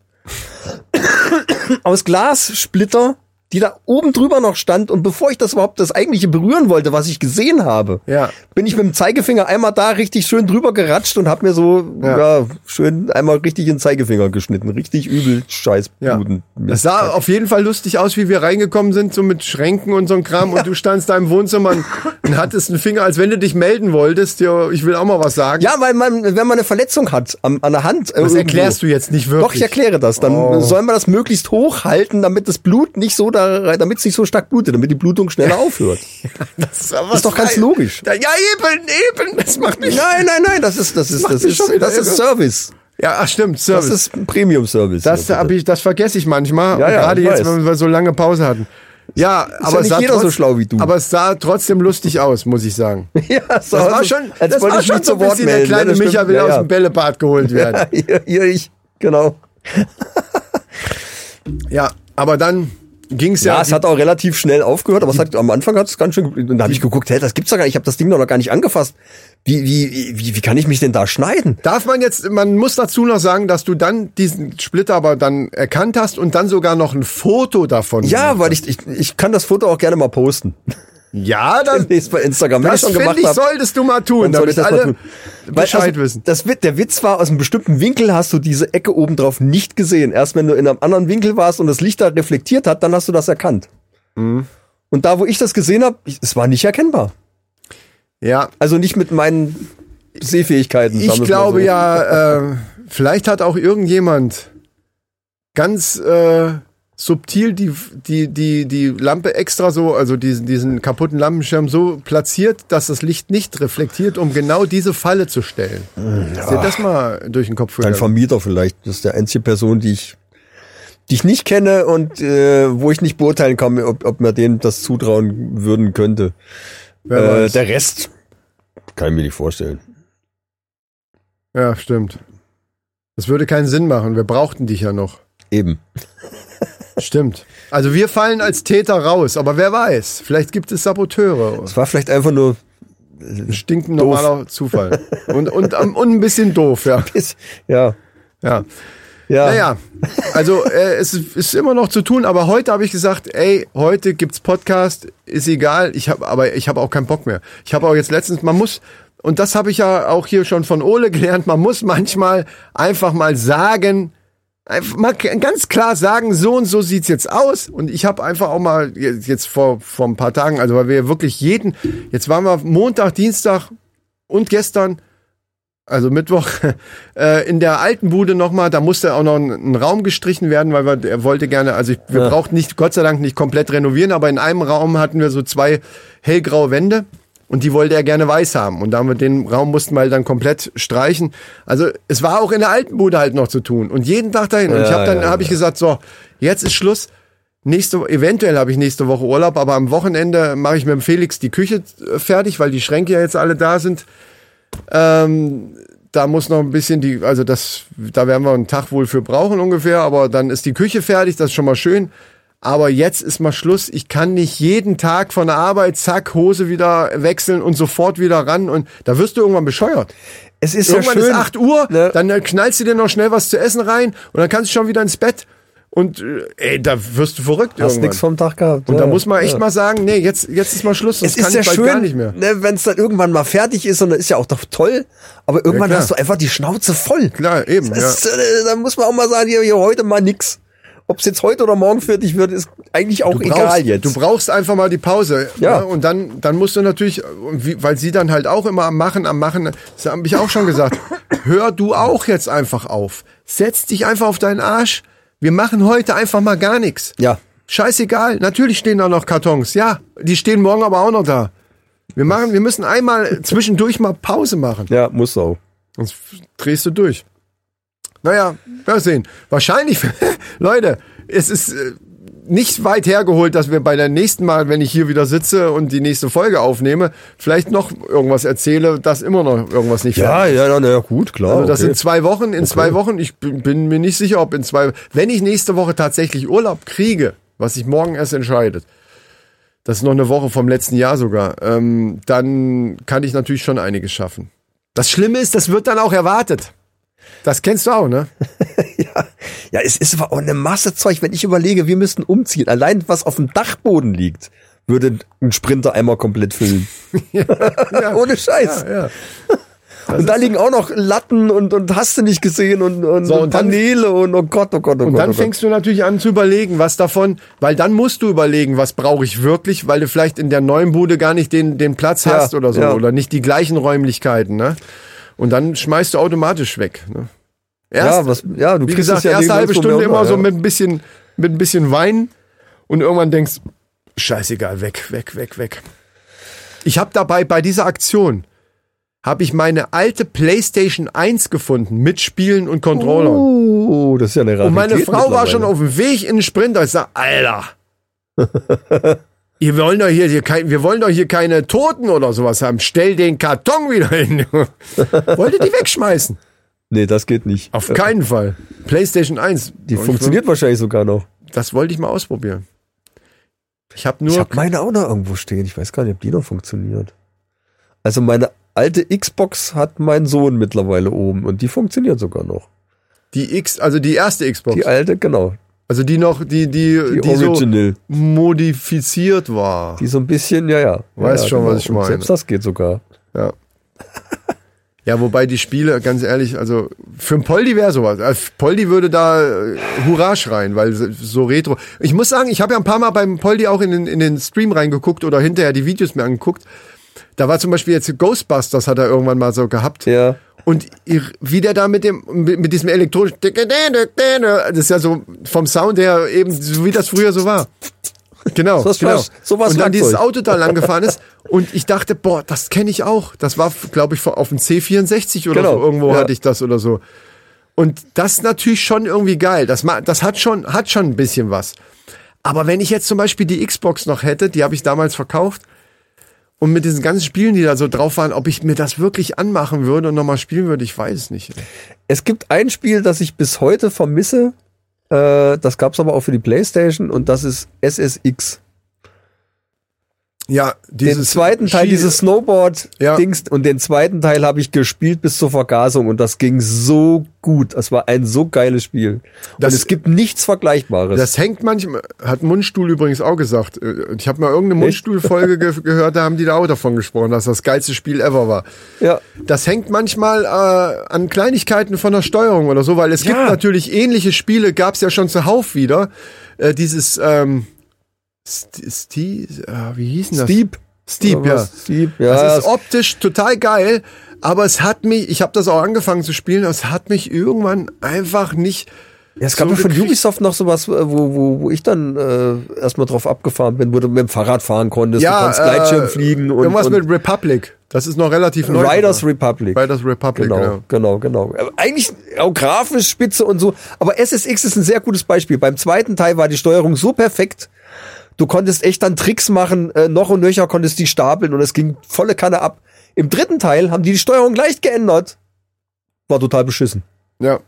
aus Glassplitter, die da oben drüber noch stand. Und bevor ich das überhaupt das eigentliche berühren wollte, was ich gesehen habe, Ja. bin ich mit dem Zeigefinger einmal da richtig schön drüber geratscht und habe mir so Ja. ja. schön einmal richtig in den Zeigefinger geschnitten. Richtig übel Scheiß Ja. Es sah auf jeden Fall lustig aus, wie wir reingekommen sind, so mit Schränken und so ein Kram. Und du standst da im Wohnzimmer und, und hattest einen Finger, als wenn du dich melden wolltest. Ja, ich will auch mal was sagen. Ja, weil man, wenn man eine Verletzung hat am, an der Hand. das erklärst du jetzt nicht wirklich. Doch, ich erkläre das. Dann Oh. soll man das möglichst hoch halten, damit das Blut nicht so da, damit es nicht so stark blutet, damit die Blutung schneller aufhört. Das ist, ist doch ganz logisch. Ja, eben, eben. Das macht mich. nein, nein, nein, das ist, das ist, das mich ist, das ist. Service. Ja, ach, stimmt, Das Service. ist ein Premium-Service. Das, hab ich, das vergesse ich manchmal. Ja, ja, gerade jetzt, wenn wir so lange Pause hatten. Ja, aber nicht es sah jeder so schlau wie du. Aber es sah trotzdem lustig aus, muss ich sagen. ja, Das war schon, als das wollte war ich schon so ein bisschen, der melden. kleine ne? Das Micha will ja, aus ja. dem Bällebad geholt werden. Ja, hier, hier ich, genau. Ja, aber dann ging's ja. Ja, es hat auch relativ schnell aufgehört, aber es hat, am Anfang hat es ganz schön, und da habe ich geguckt, hey, das gibt's doch gar nicht, ich habe das Ding noch gar nicht angefasst. Wie, wie, wie, wie kann ich mich denn da schneiden? Darf man jetzt, man muss dazu noch sagen, dass du dann diesen Splitter aber dann erkannt hast und dann sogar noch ein Foto davon. Ja, weil ich, ich, ich kann das Foto auch gerne mal posten. Ja, dann, Demnächst bei Instagram, das ich schon gemacht ich, habe. solltest du mal tun, damit alle tun. Weil, Bescheid also, wissen. Das, der Witz war, aus einem bestimmten Winkel hast du diese Ecke oben drauf nicht gesehen. Erst wenn du in einem anderen Winkel warst und das Licht da reflektiert hat, dann hast du das erkannt. Mhm. Und da, wo ich das gesehen habe, es war nicht erkennbar. Ja, Also nicht mit meinen Sehfähigkeiten. Ich glaube so. ja, äh, vielleicht hat auch irgendjemand ganz äh, subtil die, die, die, die Lampe extra so, also diesen, diesen kaputten Lampenschirm so platziert, dass das Licht nicht reflektiert, um genau diese Falle zu stellen. Ist dir das mal durch den Kopf Dein gegangen? Vermieter vielleicht. Das ist der einzige Person, die ich, die ich nicht kenne und äh, wo ich nicht beurteilen kann, ob, ob mir denen das zutrauen würden könnte. Äh, der Rest kann ich mir nicht vorstellen. Ja, stimmt. Das würde keinen Sinn machen. Wir brauchten dich ja noch. Eben. Stimmt. Also wir fallen als Täter raus, aber wer weiß, vielleicht gibt es Saboteure. Es war vielleicht einfach nur Ein stinknormaler Zufall. Und, und, ähm, und ein bisschen doof, ja. ja. ja. Ja. Naja, also äh, es ist- ist immer noch zu tun, aber heute habe ich gesagt, ey, heute gibt's Podcast, ist egal, ich habe aber ich habe auch keinen Bock mehr. Ich habe auch jetzt letztens, man muss und das habe ich ja auch hier schon von Ole gelernt, man muss manchmal einfach mal sagen, einfach mal ganz klar sagen, so und so sieht's jetzt aus. Und ich habe einfach auch mal je- jetzt vor vor ein paar Tagen, also weil wir wirklich jeden jetzt waren wir Montag, Dienstag und gestern also Mittwoch, äh, in der alten Bude nochmal, da musste auch noch ein, ein Raum gestrichen werden, weil wir, er wollte gerne, also ich, wir Ja. brauchten nicht, Gott sei Dank nicht komplett renovieren, aber in einem Raum hatten wir so zwei hellgraue Wände und die wollte er gerne weiß haben. Und da haben wir den Raum mussten wir halt dann komplett streichen. Also es war auch in der alten Bude halt noch zu tun und jeden Tag dahin. Und ich habe dann, habe ich gesagt, so, jetzt ist Schluss. Nächste, eventuell habe ich nächste Woche Urlaub, aber am Wochenende mache ich mit dem Felix die Küche äh, fertig, weil die Schränke ja jetzt alle da sind. Ähm, da muss noch ein bisschen die, also das, da werden wir einen Tag wohl für brauchen ungefähr, aber dann ist die Küche fertig, das ist schon mal schön. Aber jetzt ist mal Schluss. Ich kann nicht jeden Tag von der Arbeit, zack, Hose wieder wechseln und sofort wieder ran. Und da wirst du irgendwann bescheuert. Es ist Irgendwann ja schön. ist 8 Uhr, ne? dann äh, knallst du dir noch schnell was zu essen rein und dann kannst du schon wieder ins Bett. Und äh, ey, da wirst du verrückt Hast irgendwann. nichts vom Tag gehabt. und ja. da muss man echt ja. mal sagen, nee, jetzt, jetzt ist mal Schluss, sonst Es kann ist ja ich bald schön, gar nicht mehr. Ne, wenn es dann irgendwann mal fertig ist und dann ist ja auch doch toll. Aber irgendwann klar. hast du einfach die Schnauze voll. Klar, eben, Das, äh, da muss man auch mal sagen, hier, hier heute mal nix. Ob es jetzt heute oder morgen fertig wird, ist eigentlich auch Du egal brauchst, jetzt. Du brauchst einfach mal die Pause. Ja. Ne? Und dann, dann musst du natürlich, weil sie dann halt auch immer am Machen, am Machen, das habe ich auch schon gesagt, hör du auch jetzt einfach auf. Setz dich einfach auf deinen Arsch. Wir machen heute einfach mal gar nichts. ja. Scheißegal. Natürlich stehen da noch Kartons. Ja, die stehen morgen aber auch noch da. Wir machen, wir müssen einmal zwischendurch mal Pause machen. Ja, muss auch. Sonst drehst du durch. Naja, wir sehen. Wahrscheinlich, Leute, es ist äh, nicht weit hergeholt, dass wir bei der nächsten Mal, wenn ich hier wieder sitze und die nächste Folge aufnehme, vielleicht noch irgendwas erzähle, dass immer noch irgendwas nicht Ja, ist. ja, na, ja, gut, klar. Also das okay. sind zwei Wochen. In zwei Wochen, ich bin, bin mir nicht sicher, ob in zwei, wenn ich nächste Woche tatsächlich Urlaub kriege, was sich morgen erst entscheidet, das ist noch eine Woche vom letzten Jahr sogar, ähm, dann kann ich natürlich schon einiges schaffen. Das Schlimme ist, das wird dann auch erwartet. Das kennst du auch, ne? Ja, es ist aber auch eine Masse Zeug. Wenn ich überlege, wir müssten umziehen, allein was auf dem Dachboden liegt, würde ein Sprinter einmal komplett füllen. Ohne Scheiß. Ja. und da liegen auch noch Latten und, und hast du nicht gesehen und, und, So, und dann- Paneele und oh Gott, oh Gott, oh Und Gott. dann oh Gott. fängst du natürlich an zu überlegen, was davon, weil dann musst du überlegen, was brauche ich wirklich, weil du vielleicht in der neuen Bude gar nicht den, den Platz Ja, hast oder so, ja. oder nicht die gleichen Räumlichkeiten, ne? Und dann schmeißt du automatisch weg, ne? ja, was, ja, du Wie kriegst gesagt, es ja erste halbe Stunde immer unter, so ja. mit ein bisschen, mit ein bisschen Wein und irgendwann denkst, scheißegal, weg, weg, weg, weg. Ich habe dabei bei dieser Aktion habe ich meine alte PlayStation 1 gefunden mit Spielen und Controllern. Oh, das ist ja eine Rarität und meine Frau war schon auf dem Weg in den Sprinter. Ich sag, Alter, ihr wollen doch hier, hier kein, wir wollen doch hier keine Toten oder sowas haben. Stell den Karton wieder hin. Wollte die wegschmeißen? Nee, das geht nicht. Auf keinen Fall. PlayStation 1. Die funktioniert wahrscheinlich sogar noch. Das wollte ich mal ausprobieren. Ich habe Ich nur. habe meine auch noch irgendwo stehen. Ich weiß gar nicht, ob die noch funktioniert. Also meine alte Xbox hat mein Sohn mittlerweile oben und die funktioniert sogar noch. die X, also die erste Xbox. Die alte, genau. Also die noch, die, die, Die, die, so Original. modifiziert war. Die so ein bisschen, ja, ja. Weiß ja, schon, was ich meine. Selbst das geht sogar. Ja. Ja, wobei die Spiele, ganz ehrlich, also für ein Poldi wäre sowas. Also Poldi würde da äh, Hurra schreien, weil so- so retro. Ich muss sagen, ich habe ja ein paar Mal beim Poldi auch in den, in den Stream reingeguckt oder hinterher die Videos mir angeguckt. Da war zum Beispiel jetzt Ghostbusters, hat er irgendwann mal so gehabt. Ja. Und ihr, wie der da mit dem, mit, diesem elektronischen, das ist ja so vom Sound her eben, so wie das früher so war. Genau, So was genau. So was und dann dieses. Auto da lang gefahren ist und ich dachte, boah, das kenne ich auch. Das war, glaube ich, auf dem C64 oder Genau, so. Irgendwo ja. hatte ich das oder so. Und das ist natürlich schon irgendwie geil. Das, das hat schon, hat schon ein bisschen was. Aber wenn ich jetzt zum Beispiel die Xbox noch hätte, die habe ich damals verkauft, und mit diesen ganzen Spielen, die da so drauf waren, ob ich mir das wirklich anmachen würde und nochmal spielen würde, ich weiß es nicht. Es gibt ein Spiel, das ich bis heute vermisse. Äh, das gab's aber auch für die Playstation und das ist SSX. Ja, Den zweiten Teil, Ski- dieses Snowboard-Dings und den zweiten Teil habe ich gespielt bis zur Vergasung und das ging so gut. Das war ein so geiles Spiel. Das- und es gibt nichts Vergleichbares. Das hängt manchmal, hat Mundstuhl übrigens auch gesagt. Äh, Ich habe mal irgendeine Mundstuhl-Folge ge gehört, da haben die da auch davon gesprochen, dass das geilste Spiel ever war. ja. Das hängt manchmal äh, an Kleinigkeiten von der Steuerung oder so, weil es gibt Ja. natürlich ähnliche Spiele, gab es ja schon zuhauf wieder. Äh, dieses ähm, Steve, äh, wie hieß denn das? Steep. Steep, ja. Steep, ja. Das ist optisch total geil, aber es hat mich, ich habe das auch angefangen zu spielen, es hat mich irgendwann einfach nicht. Ja, es gab so ja von. Ubisoft noch sowas, äh, wo, wo, wo ich dann äh, erstmal drauf abgefahren bin, wo du mit dem Fahrrad fahren konntest, du konntest Gleitschirm äh, fliegen und, irgendwas und mit Republic. Das ist noch relativ neu. Riders Republic. Riders Republic, Genau, ja. genau, genau. Aber Eigentlich auch grafisch spitze und so. Aber SSX ist ein sehr gutes Beispiel. Beim zweiten Teil war die Steuerung so perfekt. Du konntest echt dann Tricks machen, äh, noch und nöcher konntest die stapeln und es ging volle Kanne ab. Im dritten Teil haben die die Steuerung gleich geändert. War total beschissen. Ja.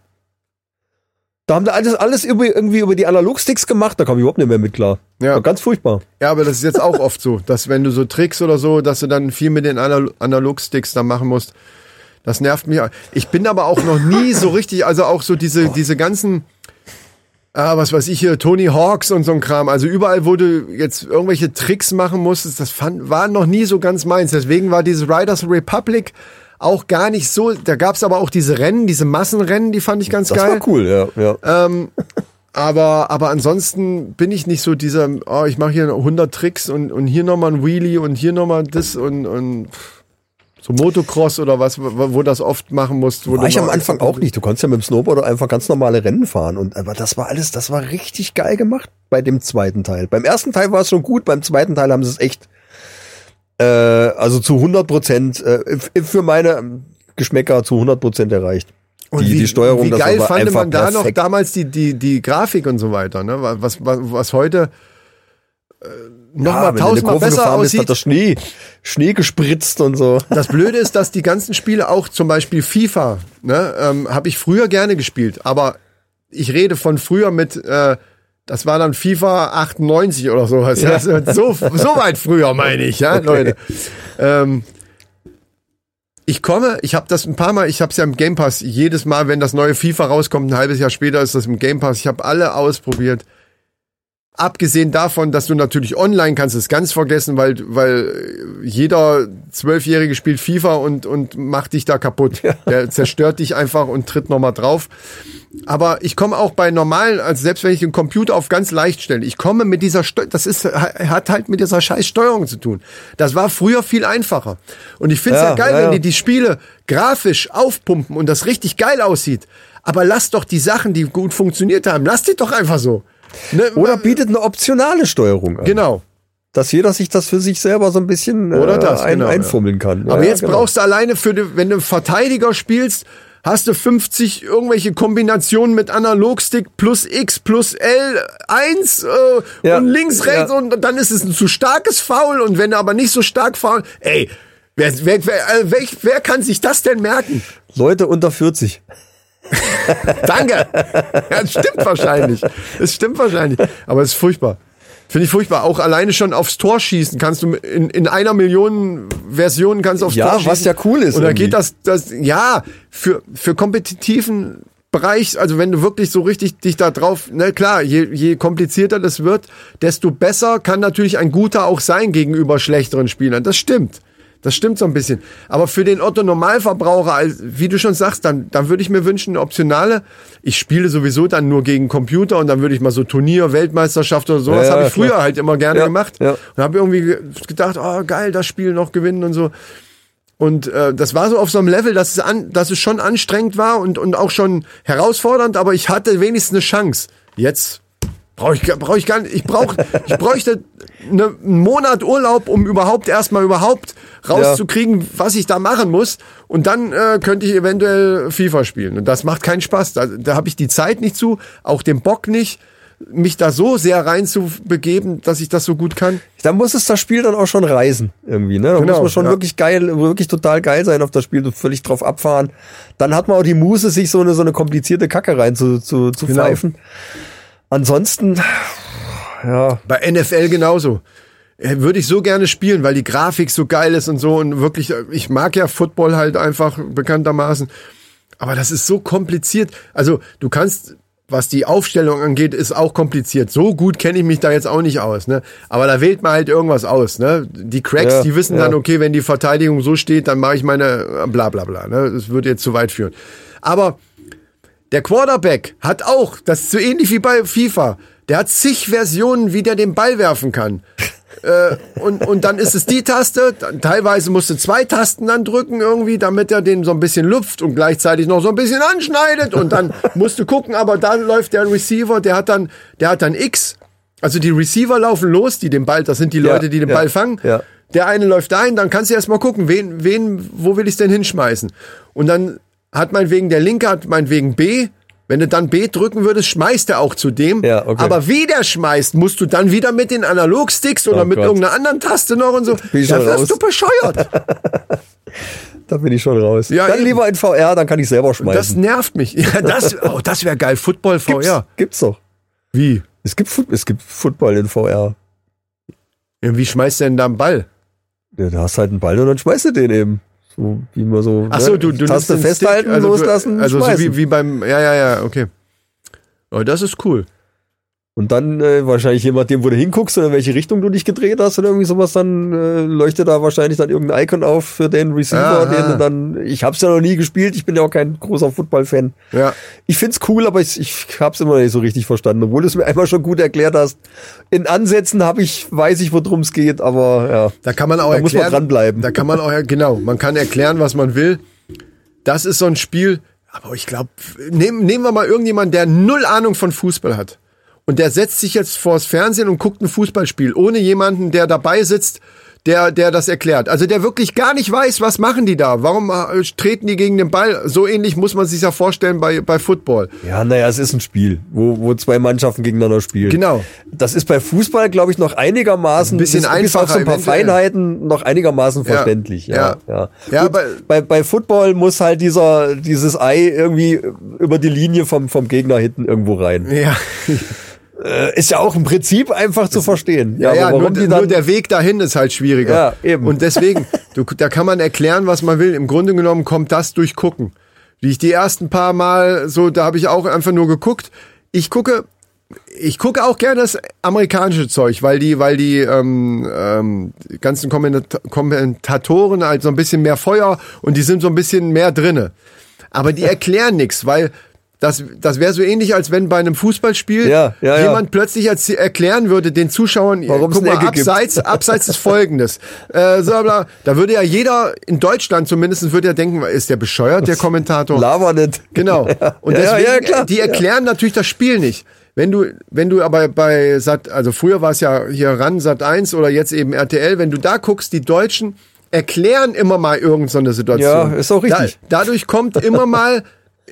Da haben die alles, alles über, irgendwie über die Analogsticks gemacht, da kam ich überhaupt nicht mehr mit klar. Ja. War ganz furchtbar. Ja, aber das ist jetzt auch oft so, dass wenn du so Tricks oder so, dass du dann viel mit den Anal Analogsticks da machen musst. Das nervt mich. Ich bin aber auch noch nie so richtig, also auch so diese, diese ganzen, ah, was weiß ich hier, Tony Hawks und so ein Kram. Also überall, wo du jetzt irgendwelche Tricks machen musstest, das fand, war noch nie so ganz meins. Deswegen war dieses Riders Republic auch gar nicht so. Da gab's aber auch diese Rennen, diese Massenrennen, die fand ich ganz Das geil. war cool, ja. ja. Ähm, aber, aber ansonsten bin ich nicht so dieser, oh, ich mache hier 100 Tricks und, und hier nochmal ein Wheelie und hier nochmal das und, und pff, so Motocross oder was, wo, das oft machen musst. Wo War ich am Anfang auch nicht. Du konntest ja mit dem Snowboarder einfach ganz normale Rennen fahren. Und aber das war alles, das war richtig geil gemacht bei dem zweiten Teil. Beim ersten Teil war es schon gut, beim zweiten Teil haben sie es echt, äh, also zu 100 Prozent, äh, für meine Geschmäcker zu 100 Prozent erreicht. Und die, wie, die Steuerung, wie das geil war fand einfach man da noch perfekt. damals die, die, die Grafik und so weiter, ne? Was, was, was heute nochmal du in eine tausendmal besser aussieht. hat der Schnee, Schnee gespritzt und so. Das Blöde ist, dass die ganzen Spiele auch zum Beispiel FIFA, ne, ähm, habe ich früher gerne gespielt, aber ich rede von früher mit, äh, das war dann FIFA 98 oder sowas. Ja. Also so, so weit früher meine ich, ja, Leute. Ähm, ich komme, ich habe das ein paar Mal, ich habe es ja im Game Pass, jedes Mal, wenn das neue FIFA rauskommt, ein halbes Jahr später ist das im Game Pass, ich habe alle ausprobiert. Abgesehen davon, dass du natürlich online kannst es ganz vergessen, weil, weil jeder Zwölfjährige spielt FIFA und, und macht dich da kaputt. Der zerstört dich einfach und tritt nochmal drauf. Aber ich komme auch bei normalen, also selbst wenn ich den Computer auf ganz leicht stelle, ich komme mit dieser, Steu das ist, hat halt mit dieser scheiß Steuerung zu tun. Das war früher viel einfacher. Und ich finde es ja, Ja, geil, ja, wenn ja. die die Spiele grafisch aufpumpen und das richtig geil aussieht. Aber lass doch die Sachen, die gut funktioniert haben, lass die doch einfach so. Ne? Oder bietet eine optionale Steuerung an. Genau. Dass jeder sich das für sich selber so ein bisschen Oder äh, das, ein, genau, einfummeln kann. Aber Ja, jetzt genau. brauchst du alleine für, die, wenn du Verteidiger spielst, hast du 50 irgendwelche Kombinationen mit Analogstick plus X plus L1 äh, Ja. und links, rechts Ja. und dann ist es ein zu starkes Foul und wenn du aber nicht so stark faul, ey, wer, wer, wer, äh, wer, wer kann sich das denn merken? Leute unter 40. Danke. ja, das stimmt wahrscheinlich. Es stimmt wahrscheinlich. Aber es ist furchtbar. Finde ich furchtbar. Auch alleine schon aufs Tor schießen kannst du in, in einer Million Version kannst du aufs Ja, Tor schießen. was ja cool ist Und irgendwie. geht das, das, ja, für, für kompetitiven Bereich, also wenn du wirklich so richtig dich da drauf, na klar, je, je komplizierter das wird, desto besser kann natürlich ein guter auch sein gegenüber schlechteren Spielern. Das stimmt. Das stimmt so ein bisschen. Aber für den Otto Normalverbraucher, wie du schon sagst, dann, dann würde ich mir wünschen, eine optionale. Ich spiele sowieso dann nur gegen Computer und dann würde ich mal so Turnier, Weltmeisterschaft oder sowas Ja, habe ich früher klar. halt immer gerne Ja, gemacht. ja. Und habe irgendwie ge- gedacht, oh geil, das Spiel noch gewinnen und so. Und äh, das war so auf so einem Level, dass es, an, dass es schon anstrengend war und, und auch schon herausfordernd, aber ich hatte wenigstens eine Chance. Jetzt brauche ich, brauch ich gar nicht. Ich, brauch, ich bräuchte eine, einen Monat Urlaub, um überhaupt erstmal überhaupt rauszukriegen, was ich da machen muss. Und dann äh, könnte ich eventuell FIFA spielen. Und das macht keinen Spaß. Da, da habe ich die Zeit nicht zu, auch den Bock nicht. mich da so sehr reinzubegeben, dass ich das so gut kann. Da muss es das Spiel dann auch schon reisen, irgendwie, ne? Da Genau, muss man schon ja. wirklich geil, wirklich total geil sein auf das Spiel, so völlig drauf abfahren. Dann hat man auch die Muße, sich so eine, so eine komplizierte Kacke rein zu, zu, zu Genau. pfeifen. Ansonsten, ja, Bei NFL genauso. Äh, Würde ich so gerne spielen, weil die Grafik so geil ist und so und wirklich, äh, ich mag ja Football halt einfach bekanntermaßen. Aber das ist so kompliziert. Also du kannst, was die Aufstellung angeht, ist auch kompliziert. So gut kenne ich mich da jetzt auch nicht aus, ne? Aber da wählt man halt irgendwas aus, ne? Die Cracks, Ja, die wissen ja. dann, okay, wenn die Verteidigung so steht, dann mache ich meine äh, bla bla bla. Ne? Das würde jetzt zu weit führen. Aber der Quarterback hat auch, das ist so ähnlich wie bei FIFA, der hat zig Versionen, wie der den Ball werfen kann. äh, und, und dann ist es die Taste, dann, teilweise musst du zwei Tasten dann drücken irgendwie, damit er den so ein bisschen lupft und gleichzeitig noch so ein bisschen anschneidet und dann musst du gucken, aber da läuft der Receiver, der hat dann, der hat dann X, also die Receiver laufen los, die den Ball, das sind die Ja, Leute, die den ja, Ball fangen. ja. Der eine läuft ein, dann kannst du erst mal gucken, wen, wen, wo will ich denn hinschmeißen? Und dann hat meinetwegen der Linke hat meinetwegen B. Wenn du dann B drücken würdest, schmeißt er auch zu dem. Ja, okay. Aber wie der schmeißt, musst du dann wieder mit den Analogsticks oder Oh mit Gott. irgendeiner anderen Taste noch und so. Bin ich Da schon wirst raus. du bescheuert. da bin ich schon raus. Ja, dann eben. lieber in VR, dann kann ich selber Das schmeißen. nervt mich. Ja, das, oh, das wäre geil. Football Gibt's, VR. gibt's doch. Wie? Es gibt, es gibt Football in VR. Ja, wie schmeißt der denn da einen Ball? Ja, da hast halt einen Ball und dann schmeißt du den eben. So wie man so. Ach so, ne, du, du Taste festhalten, Stick, also loslassen, Du, also so schmeißen. wie, wie beim, ja, ja, ja, okay. Oh, das ist cool. Und dann äh, wahrscheinlich je nachdem, wo du hinguckst oder in welche Richtung du dich gedreht hast oder irgendwie sowas, dann äh, leuchtet da wahrscheinlich dann irgendein Icon auf für den Receiver, Aha. den du dann. Ich hab's ja noch nie gespielt, ich bin ja auch kein großer Football-Fan. Ja. Ich find's cool, aber ich, ich hab's immer noch nicht so richtig verstanden, obwohl du es mir einmal schon gut erklärt hast. In Ansätzen habe ich, weiß ich, worum es geht, aber ja. Da kann man auch Da muss erklären. man dranbleiben. Da kann man auch, genau, man kann erklären, was man will. Das ist so ein Spiel, aber ich glaube, nehmen, nehmen wir mal irgendjemanden, der null Ahnung von Fußball hat. Und der setzt sich jetzt vors Fernsehen und guckt ein Fußballspiel, ohne jemanden, der dabei sitzt, der, der das erklärt. Also der wirklich gar nicht weiß, was machen die da? Warum äh, treten die gegen den Ball? So ähnlich muss man sich ja vorstellen bei, bei Football. Ja, naja, es ist ein Spiel, wo, wo zwei Mannschaften gegeneinander spielen. Genau. Das ist bei Fußball, glaube ich, noch einigermaßen, Ein bisschen einfacher so ein paar eventuell. Feinheiten noch einigermaßen Ja. verständlich. Ja, Ja. ja. Gut, aber- bei, bei Football muss halt dieser, dieses Ei irgendwie über die Linie vom, vom Gegner hinten irgendwo rein. Ja, Äh, Ist ja auch im Prinzip einfach zu verstehen. ja, ja aber nur, nur der Weg dahin ist halt schwieriger. Ja, eben. Und deswegen, du, da kann man erklären, was man will. Im Grunde genommen kommt das durch Gucken. Wie ich die ersten paar Mal so, da habe ich auch einfach nur geguckt. Ich gucke, ich gucke auch gerne das amerikanische Zeug, weil die, weil die ähm, ähm, ganzen Kommentat Kommentatoren halt so ein bisschen mehr Feuer und die sind so ein bisschen mehr drinne. Aber die erklären nichts, weil das, das wäre so ähnlich, als wenn bei einem Fußballspiel Ja, ja, ja. jemand plötzlich als, erklären würde den Zuschauern, Warum es guck mal, gibt. abseits, abseits ist folgendes. Äh, so, bla, da würde ja jeder, in Deutschland zumindest, würde ja denken, ist der bescheuert, der Kommentator? Laber nicht. Genau. Und Ja, ja, deswegen, ja, die erklären natürlich das Spiel nicht. Wenn du, wenn du aber bei Sat, also früher war es ja hier ran Sat 1 oder jetzt eben RTL, wenn du da guckst, die Deutschen erklären immer mal irgendeine so Situation. Ja, ist auch richtig. Da, dadurch kommt immer mal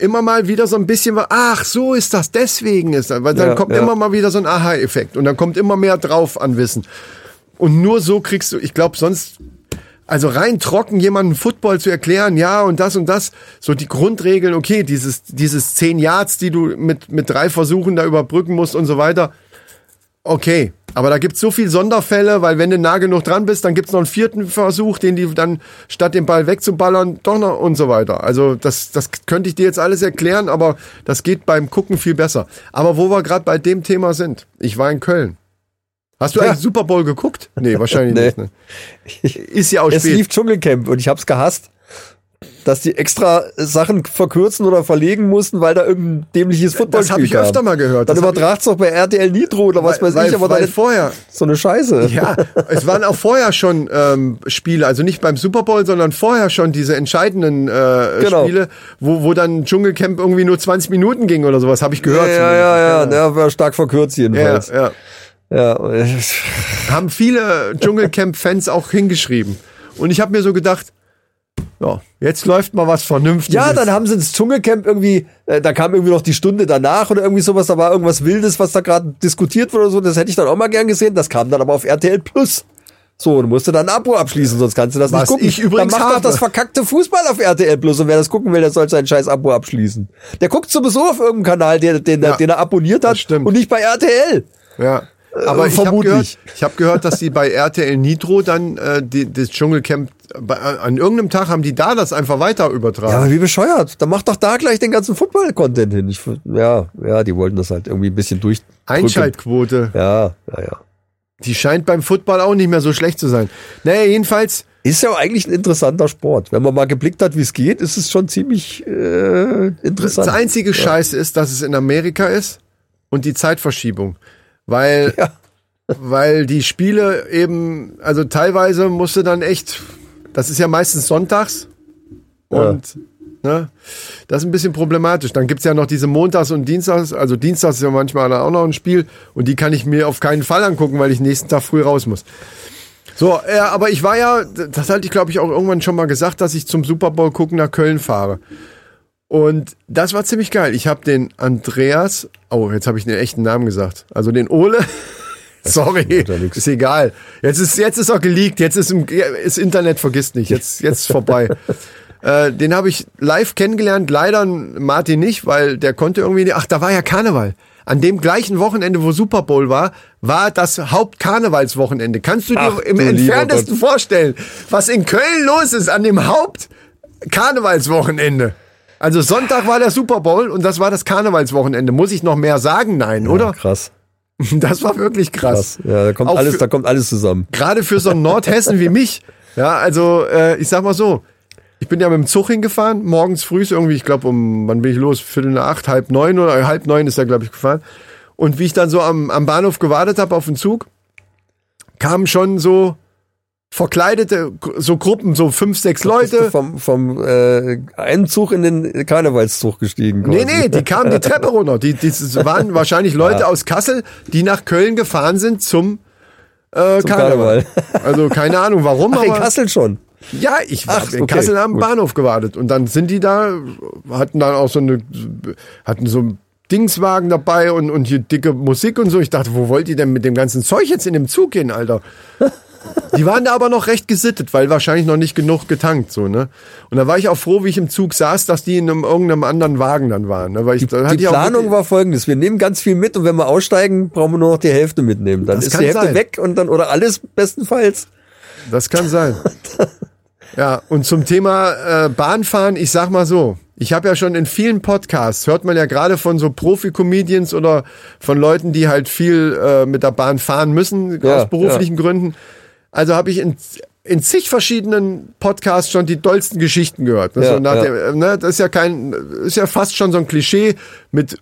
immer mal wieder so ein bisschen, ach, so ist das, deswegen ist das. Weil dann Ja, kommt ja. immer mal wieder so ein Aha-Effekt und dann kommt immer mehr drauf an Wissen. Und nur so kriegst du, ich glaube, sonst, also rein trocken jemanden Football zu erklären, ja, und das und das, so die Grundregeln, okay, dieses, dieses 10 Yards, die du mit, mit drei Versuchen da überbrücken musst und so weiter, okay. Aber da gibt's so viel Sonderfälle, weil wenn du nah genug dran bist, dann gibt's noch einen vierten Versuch, den die dann statt den Ball wegzuballern, doch noch und so weiter. Also das, das könnte ich dir jetzt alles erklären, aber das geht beim Gucken viel besser. Aber wo wir gerade bei dem Thema sind, ich war in Köln. Hast du Ja. eigentlich Super Bowl geguckt? Nee, wahrscheinlich Nee. nicht. Ne? Ist ja auch Es spät. lief Dschungelcamp und ich hab's gehasst, dass die extra Sachen verkürzen oder verlegen mussten, weil da irgendein dämliches Footballspiel Das habe ich öfter mal gehört. Dann übertragt's doch bei RTL Nitro oder was weiß weil, ich, aber weil dann vorher, so eine Scheiße. ja, es waren auch vorher schon ähm, Spiele, also nicht beim Super Bowl, sondern vorher schon diese entscheidenden äh, Genau. Spiele, wo, wo dann Dschungelcamp irgendwie nur 20 Minuten ging oder sowas, habe ich Ja, gehört. ja, ja, ja, der war stark verkürzt ja, jedenfalls. ja. Ja, äh, Haben viele Dschungelcamp-Fans auch hingeschrieben. Und ich habe mir so gedacht, Ja, jetzt läuft mal was Vernünftiges. Ja, dann haben sie ins Dschungelcamp irgendwie, äh, da kam irgendwie noch die Stunde danach oder irgendwie sowas, da war irgendwas Wildes, was da gerade diskutiert wurde oder so, das hätte ich dann auch mal gern gesehen, das kam dann aber auf RTL Plus. So, du musst du dann ein Abo abschließen, sonst kannst du das Was nicht gucken. ich übrigens dann macht doch das verkackte Fußball auf RTL Plus und wer das gucken will, der soll sein scheiß Abo abschließen. Der guckt sowieso auf irgendeinem Kanal, den, den, Ja, den er abonniert hat das stimmt. und nicht bei RTL. Ja. Aber Äh, ich habe gehört, ich hab gehört, dass die bei RTL Nitro dann äh, die, das Dschungelcamp, bei, an irgendeinem Tag haben die da das einfach weiter übertragen. Ja, aber wie bescheuert. Dann mach doch da gleich den ganzen Football-Content hin. Ich, ja, ja, die wollten das halt irgendwie ein bisschen durch. Einschaltquote, Ja, ja, ja. die scheint beim Football auch nicht mehr so schlecht zu sein. Naja, jedenfalls, Ist ja eigentlich ein interessanter Sport. Wenn man mal geblickt hat, wie es geht, ist es schon ziemlich äh, interessant. das einzige Scheiße ist, dass es in Amerika ist und die Zeitverschiebung. Weil, Ja. weil die Spiele eben, also teilweise musste dann echt, das ist ja meistens sonntags und ne, das ist ein bisschen problematisch. Dann gibt's ja noch diese Montags und Dienstags, also Dienstags ist ja manchmal auch noch ein Spiel und die kann ich mir auf keinen Fall angucken, weil ich nächsten Tag früh raus muss. So, äh, aber ich war ja, das hatte ich glaube ich auch irgendwann schon mal gesagt, dass ich zum Super Bowl gucken nach Köln fahre. Und das war ziemlich geil. Ich habe den Andreas, oh, jetzt habe ich den echten Namen gesagt. Also den Ole. Sorry, ist egal. Jetzt ist jetzt ist er geleakt. Jetzt ist im ist Internet vergisst nicht. Jetzt jetzt ist vorbei. äh, den habe ich live kennengelernt. Leider Martin nicht, weil der konnte irgendwie. nicht- Ach, da war ja Karneval. An dem gleichen Wochenende, wo Super Bowl war, war das Hauptkarnevalswochenende. Kannst du dir Ach, im du entferntesten vorstellen, was in Köln los ist an dem Hauptkarnevalswochenende? Also Sonntag war der Super Bowl und das war das Karnevalswochenende. Muss ich noch mehr sagen? Nein, Ja, oder? Krass, Das war wirklich krass. krass. Ja, da kommt Auch alles, für- da kommt alles zusammen. Gerade für so einen Nordhessen wie mich. Ja, also äh, ich sag mal so, ich bin ja mit dem Zug hingefahren, morgens früh irgendwie, ich glaube um, wann bin ich los? Viertel nach acht, halb neun oder halb neun ist er, glaube ich, gefahren. Und wie ich dann so am, am Bahnhof gewartet habe auf den Zug, kamen schon so verkleidete, so Gruppen, so fünf, sechs du Leute. vom, vom äh, einen Zug in den Karnevalszug gestiegen. Nee, quasi. nee, die kamen die Treppe runter. Die, die das waren wahrscheinlich Leute aus Kassel, die nach Köln gefahren sind zum, äh, Zum Karneval. Also keine Ahnung warum, Ach, in aber Kassel schon. ja, ich war Ach, in okay, Kassel am gut. Bahnhof gewartet und dann sind die da, hatten dann auch so eine, hatten so einen Dingswagen dabei und, und hier dicke Musik und so. Ich dachte, wo wollt ihr denn mit dem ganzen Zeug jetzt in dem Zug gehen, Alter? Die waren da aber noch recht gesittet, weil wahrscheinlich noch nicht genug getankt, so, ne? Und da war ich auch froh, wie ich im Zug saß, dass die in einem, irgendeinem anderen Wagen dann waren, ne? Weil ich, Die auch Planung war folgendes. Wir nehmen ganz viel mit und wenn wir aussteigen, brauchen wir nur noch die Hälfte mitnehmen. Dann Das ist die Hälfte sein. weg und dann, oder alles bestenfalls. Das kann sein. ja, und zum Thema äh, Bahnfahren, ich sag mal so, ich habe ja schon in vielen Podcasts, hört man ja gerade von so Profi-Comedians oder von Leuten, die halt viel äh, mit der Bahn fahren müssen, Ja, aus beruflichen Gründen. Also habe ich in, in zig verschiedenen Podcasts schon die dollsten Geschichten gehört. Ja, so ja. Der, ne, das ist ja kein, ist ja fast schon so ein Klischee mit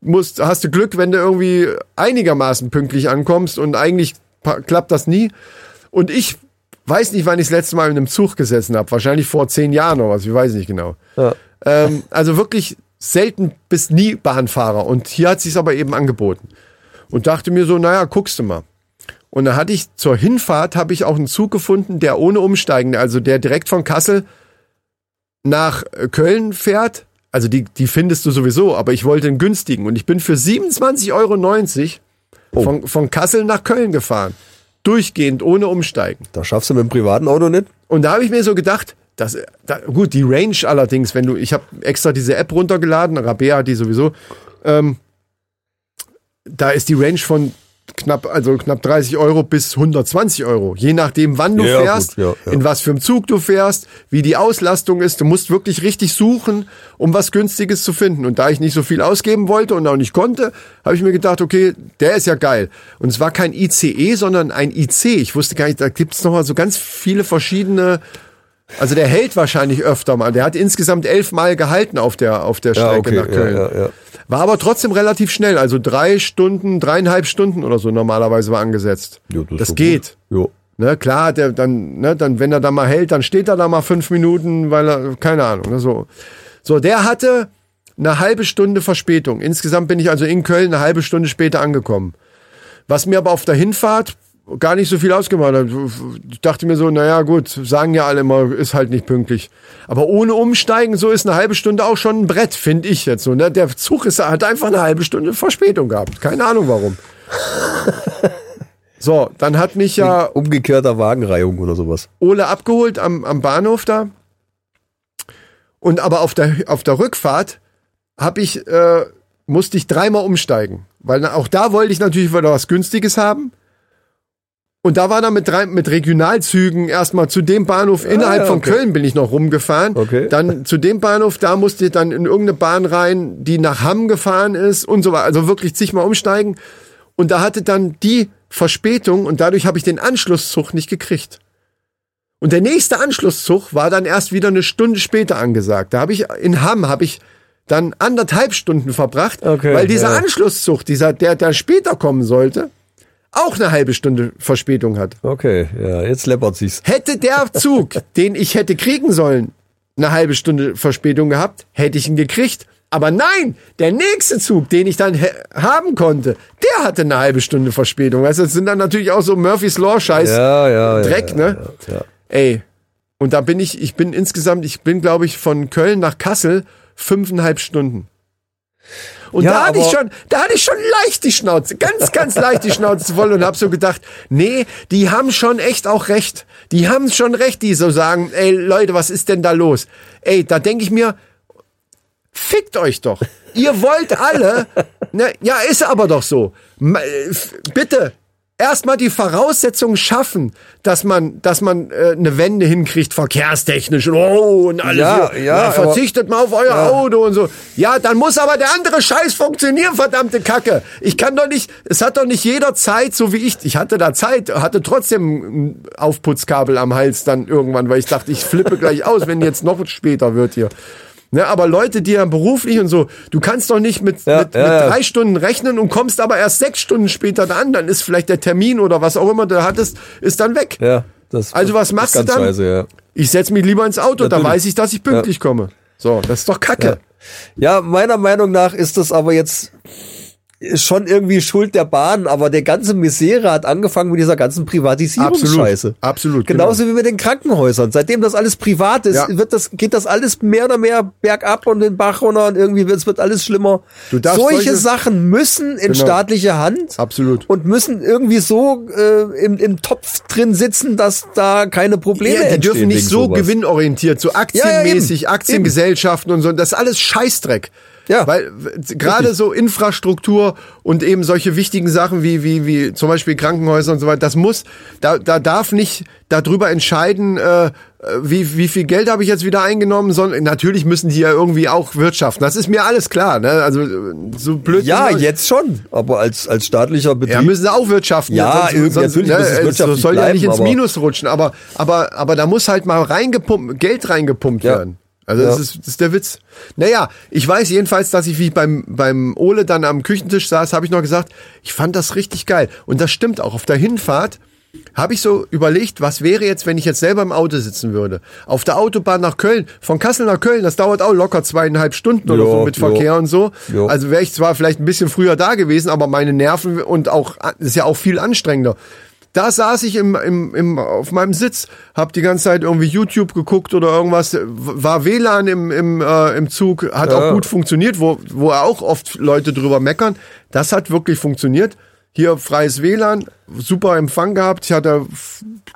musst, hast du Glück, wenn du irgendwie einigermaßen pünktlich ankommst und eigentlich klappt das nie. Und ich weiß nicht, wann ich das letzte Mal in einem Zug gesessen habe. Wahrscheinlich vor zehn Jahren oder was, ich weiß nicht genau. Ja. Ähm, also wirklich selten bis nie Bahnfahrer. Und hier hat sich's aber eben angeboten. Und dachte mir so, naja, guckst du mal. Und da hatte ich zur Hinfahrt habe ich auch einen Zug gefunden, der ohne Umsteigen, also der direkt von Kassel nach äh, Köln fährt. Also die, die findest du sowieso, aber ich wollte einen günstigen. Und ich bin für 27,90 Euro von, von Kassel nach Köln gefahren. Durchgehend, ohne Umsteigen. Da schaffst du mit dem privaten Auto nicht. Und da habe ich mir so gedacht, das, da, gut, die Range allerdings, wenn du, ich habe extra diese App runtergeladen, Rabea hat die sowieso, ähm, da ist die Range von knapp, also knapp 30 Euro bis 120 Euro. Je nachdem, wann du Ja, fährst, gut, ja, ja. in was für einem Zug du fährst, wie die Auslastung ist. Du musst wirklich richtig suchen, um was Günstiges zu finden. Und da ich nicht so viel ausgeben wollte und auch nicht konnte, habe ich mir gedacht, okay, der ist ja geil. Und es war kein ICE, sondern ein IC. Ich wusste gar nicht, da gibt es nochmal so ganz viele verschiedene also der hält wahrscheinlich öfter mal. Der hat insgesamt elf Mal gehalten auf der, auf der Strecke nach Köln. Ja, ja, ja. War aber trotzdem relativ schnell. Also drei Stunden, dreieinhalb Stunden oder so normalerweise war angesetzt. Ja, das das geht. Jo. Ne, klar, der dann, ne, dann, wenn er da mal hält, dann steht er da mal fünf Minuten, weil er, keine Ahnung, ne, so. So, der hatte eine halbe Stunde Verspätung. Insgesamt bin ich also in Köln eine halbe Stunde später angekommen. Was mir aber auf der Hinfahrt gar nicht so viel ausgemacht hat. Ich dachte mir so, naja gut, sagen ja alle immer, ist halt nicht pünktlich. Aber ohne Umsteigen, so ist eine halbe Stunde auch schon ein Brett, finde ich jetzt so. Ne? Der Zug ist, hat einfach eine halbe Stunde Verspätung gehabt. Keine Ahnung warum. so, dann hat mich ja Umgekehrter Wagenreihung oder sowas. Ole abgeholt am, am Bahnhof da. Und aber auf der, auf der Rückfahrt hab ich, äh, musste ich dreimal umsteigen. Weil auch da wollte ich natürlich wieder was Günstiges haben. Und da war dann mit, drei, mit Regionalzügen erstmal zu dem Bahnhof innerhalb ja, von okay. Köln bin ich noch rumgefahren. Okay. Dann zu dem Bahnhof, da musste ich dann in irgendeine Bahn rein, die nach Hamm gefahren ist und so weiter. Also wirklich zigmal umsteigen. Und da hatte dann die Verspätung und dadurch habe ich den Anschlusszug nicht gekriegt. Und der nächste Anschlusszug war dann erst wieder eine Stunde später angesagt. Da habe ich in Hamm habe ich dann anderthalb Stunden verbracht, Okay, weil dieser ja. Anschlusszug, dieser der der später kommen sollte, auch eine halbe Stunde Verspätung hat. Okay, ja, jetzt läppert sich's. Hätte der Zug, den ich hätte kriegen sollen, eine halbe Stunde Verspätung gehabt, hätte ich ihn gekriegt. Aber nein, der nächste Zug, den ich dann haben konnte, der hatte eine halbe Stunde Verspätung. Weißt du, das sind dann natürlich auch so Murphy's Law Scheiß. Ja, ja, ja. Dreck, ja, ne? Ja, ja. Ey. Und da bin ich, ich bin insgesamt, ich bin, glaube ich, von Köln nach Kassel fünfeinhalb Stunden. Und Ja, da hatte ich schon, da hatte ich schon leicht die Schnauze, ganz, ganz leicht die Schnauze voll und hab so gedacht, nee, die haben schon echt auch recht. Die haben schon recht, die so sagen, ey Leute, was ist denn da los? Ey, da denke ich mir, fickt euch doch. Ihr wollt alle, ne, ja, ist aber doch so. Äh, Bitte, erstmal die Voraussetzungen schaffen, dass man, dass man äh, eine Wende hinkriegt, verkehrstechnisch und oh, und alles Ja, hier. ja, Na, aber- verzichtet mal auf euer Auto und so. Ja, dann muss aber der andere Scheiß funktionieren, verdammte Kacke. Ich kann doch nicht, es hat doch nicht jeder Zeit, so wie ich. Ich hatte da Zeit, hatte trotzdem ein Aufputzkabel am Hals dann irgendwann, weil ich dachte, ich flippe gleich aus, wenn jetzt noch später wird hier. Ne, aber Leute, die ja beruflich und so, du kannst doch nicht mit, Ja, mit, ja, mit ja. drei Stunden rechnen und kommst aber erst sechs Stunden später da an, dann ist vielleicht der Termin oder was auch immer du hattest, ist dann weg. ja das, Also was machst du dann? Ja. Ich setz mich lieber ins Auto, da Natürlich. weiß ich, dass ich pünktlich komme. So, das ist doch Kacke. Ja, meiner Meinung nach ist das aber jetzt schon irgendwie Schuld der Bahn, aber der ganze Misere hat angefangen mit dieser ganzen Privatisierungsscheiße. Absolut. Genauso wie mit den Krankenhäusern. Seitdem das alles privat ist, Ja. wird das, geht das alles mehr oder mehr bergab und den Bach runter und irgendwie wird, es wird alles schlimmer. Du Solche solche- Sachen müssen in Genau. staatliche Hand Absolut. und müssen irgendwie so äh, im, im Topf drin sitzen, dass da keine Probleme Ja, die entstehen. dürfen nicht so sowas. gewinnorientiert, so Ja, ja, aktienmäßig, eben. Aktiengesellschaften und so. Das ist alles Scheißdreck. Ja. Weil gerade so Infrastruktur und eben solche wichtigen Sachen wie, wie, wie zum Beispiel Krankenhäuser und so weiter, das muss, da, da darf nicht darüber entscheiden, äh, wie, wie viel Geld habe ich jetzt wieder eingenommen, sondern natürlich müssen die ja irgendwie auch wirtschaften. Das ist mir alles klar, ne? Also äh, so blöd. Ja, jetzt schon, aber als, als staatlicher Betrieb. Ja, müssen sie auch wirtschaften. Ja, irgendwie, natürlich muss es soll ja bleiben, nicht ins Minus rutschen, aber, aber, aber da muss halt mal reingepumpt, Geld reingepumpt Ja. werden. Also das, Ja. ist, das ist der Witz. Naja, ich weiß jedenfalls, dass ich, wie ich beim, beim Ole dann am Küchentisch saß, habe ich noch gesagt, ich fand das richtig geil. Und das stimmt auch. Auf der Hinfahrt habe ich so überlegt, was wäre jetzt, wenn ich jetzt selber im Auto sitzen würde. Auf der Autobahn nach Köln, von Kassel nach Köln, das dauert auch locker zweieinhalb Stunden oder Jo, so mit jo. Verkehr und so. Jo. Also wäre ich zwar vielleicht ein bisschen früher da gewesen, aber meine Nerven und auch, das ist ja auch viel anstrengender. Da saß ich im, im, im, auf meinem Sitz, hab die ganze Zeit irgendwie YouTube geguckt oder irgendwas, war WLAN im, im, äh, im Zug, hat auch gut funktioniert, wo, wo auch oft Leute drüber meckern. Das hat wirklich funktioniert. Hier freies WLAN, super Empfang gehabt. Ich hatte,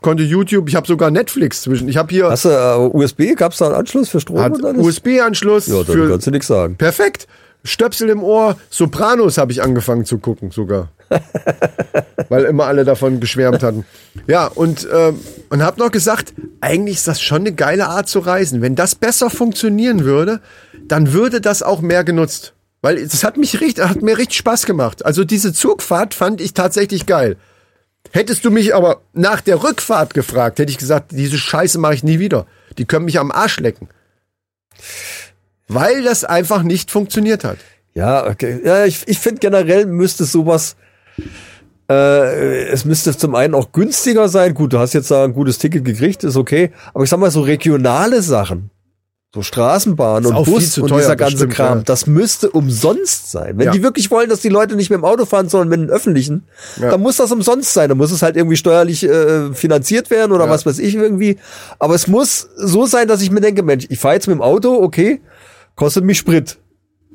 konnte YouTube, ich habe sogar Netflix zwischen. Ich habe hier Hast du äh, USB? Gab es da einen Anschluss für Strom? USB-Anschluss ja, dann für kannst du nichts sagen. Perfekt. Stöpsel im Ohr, Sopranos habe ich angefangen zu gucken sogar. Weil immer alle davon geschwärmt hatten. Ja, und, ähm, und habe noch gesagt, eigentlich ist das schon eine geile Art zu reisen. Wenn das besser funktionieren würde, dann würde das auch mehr genutzt. Weil es hat mich richtig, hat mir richtig Spaß gemacht. Also diese Zugfahrt fand ich tatsächlich geil. Hättest du mich aber nach der Rückfahrt gefragt, hätte ich gesagt, diese Scheiße mache ich nie wieder. Die können mich am Arsch lecken. Weil das einfach nicht funktioniert hat. Ja, okay. Ja, ich, ich finde generell müsste sowas. Äh, es müsste zum einen auch günstiger sein. Gut, du hast jetzt da ein gutes Ticket gekriegt, ist okay. Aber ich sag mal so regionale Sachen. So Straßenbahn und Bus und dieser ganze bestimmt, Kram, ja. das müsste umsonst sein. Wenn Ja. die wirklich wollen, dass die Leute nicht mit dem Auto fahren, sondern mit dem öffentlichen, Ja. dann muss das umsonst sein. Dann muss es halt irgendwie steuerlich äh, finanziert werden oder was weiß ich irgendwie. Aber es muss so sein, dass ich mir denke, Mensch, ich fahre jetzt mit dem Auto, okay, kostet mich Sprit.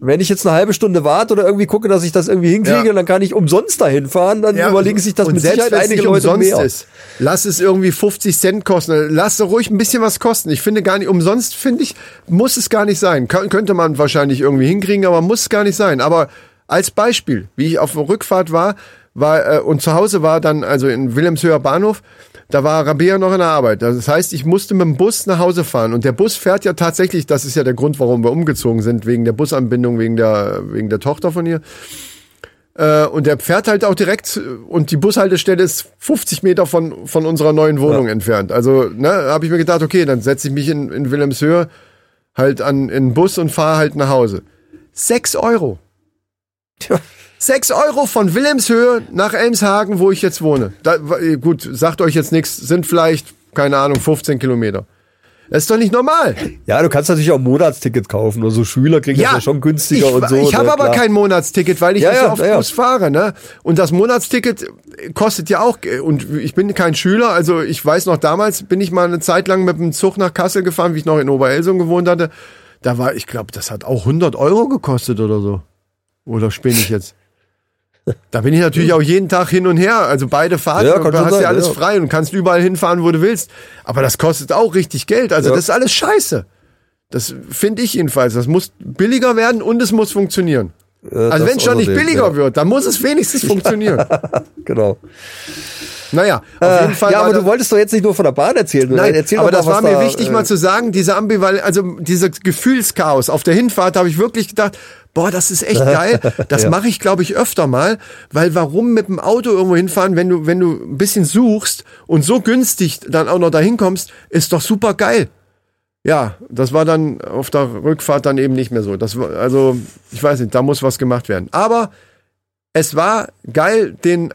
Wenn ich jetzt eine halbe Stunde warte oder irgendwie gucke, dass ich das irgendwie hinkriege, Ja. dann kann ich umsonst dahin fahren, dann Ja, überlegen sich das mit selbst Sicherheit einige Leute umsonst mehr. Ist, lass es irgendwie 50 Cent kosten. Lass doch ruhig ein bisschen was kosten. Ich finde gar nicht, umsonst finde ich, muss es gar nicht sein. Kön könnte man wahrscheinlich irgendwie hinkriegen, aber muss es gar nicht sein. Aber als Beispiel, wie ich auf der Rückfahrt war, war äh, und zu Hause war dann, also in Wilhelmshöher Bahnhof, da war Rabea noch in der Arbeit. Das heißt, ich musste mit dem Bus nach Hause fahren. Und der Bus fährt ja tatsächlich, das ist ja der Grund, warum wir umgezogen sind, wegen der Busanbindung, wegen der, wegen der Tochter von ihr. Äh, und der fährt halt auch direkt und die Bushaltestelle ist 50 Meter von, von unserer neuen Wohnung entfernt. Also, ne, habe ich mir gedacht, okay, dann setze ich mich in, in Wilhelmshöhe halt an in den Bus und fahre halt nach Hause. Sechs Euro. Tja. Sechs Euro von Wilhelmshöhe nach Elmshagen, wo ich jetzt wohne. Da, äh, gut, sagt euch jetzt nichts, sind vielleicht, keine Ahnung, 15 Kilometer. Das ist doch nicht normal. Ja, du kannst natürlich auch ein Monatsticket kaufen oder so Schüler kriegen das ja schon günstiger ich, und so. Ich habe ne, aber klar. kein Monatsticket, weil ich Ja, nicht so ja, oft ja, ja. Bus fahre. Ne? Und das Monatsticket kostet ja auch, und ich bin kein Schüler, also ich weiß noch, damals bin ich mal eine Zeit lang mit dem Zug nach Kassel gefahren, wie ich noch in Oberelsung gewohnt hatte. Da war, ich glaube, das hat auch 100 Euro gekostet oder so. Oder spinne ich jetzt? Da bin ich natürlich auch jeden Tag hin und her. Also beide Fahrten, Ja, du hast sein, ja alles ja. frei und kannst überall hinfahren, wo du willst. Aber das kostet auch richtig Geld. Also Ja. das ist alles scheiße. Das finde ich jedenfalls. Das muss billiger werden und es muss funktionieren. Ja, also wenn es schon nicht billiger wird, dann muss es wenigstens funktionieren. Genau. Naja, auf jeden Fall. ja, aber du wolltest doch jetzt nicht nur von der Bahn erzählen. Nein, erzähl aber doch mal, das war mir da, wichtig äh, mal zu sagen, diese Ambivalenz, also dieser Gefühlschaos. Auf der Hinfahrt habe ich wirklich gedacht, boah, das ist echt geil. Das mache ich, glaube ich, öfter mal, weil warum mit dem Auto irgendwo hinfahren, wenn du, wenn du ein bisschen suchst und so günstig dann auch noch dahin kommst, ist doch super geil. Ja, das war dann auf der Rückfahrt dann eben nicht mehr so. Das war, also, ich weiß nicht, da muss was gemacht werden. Aber es war geil, den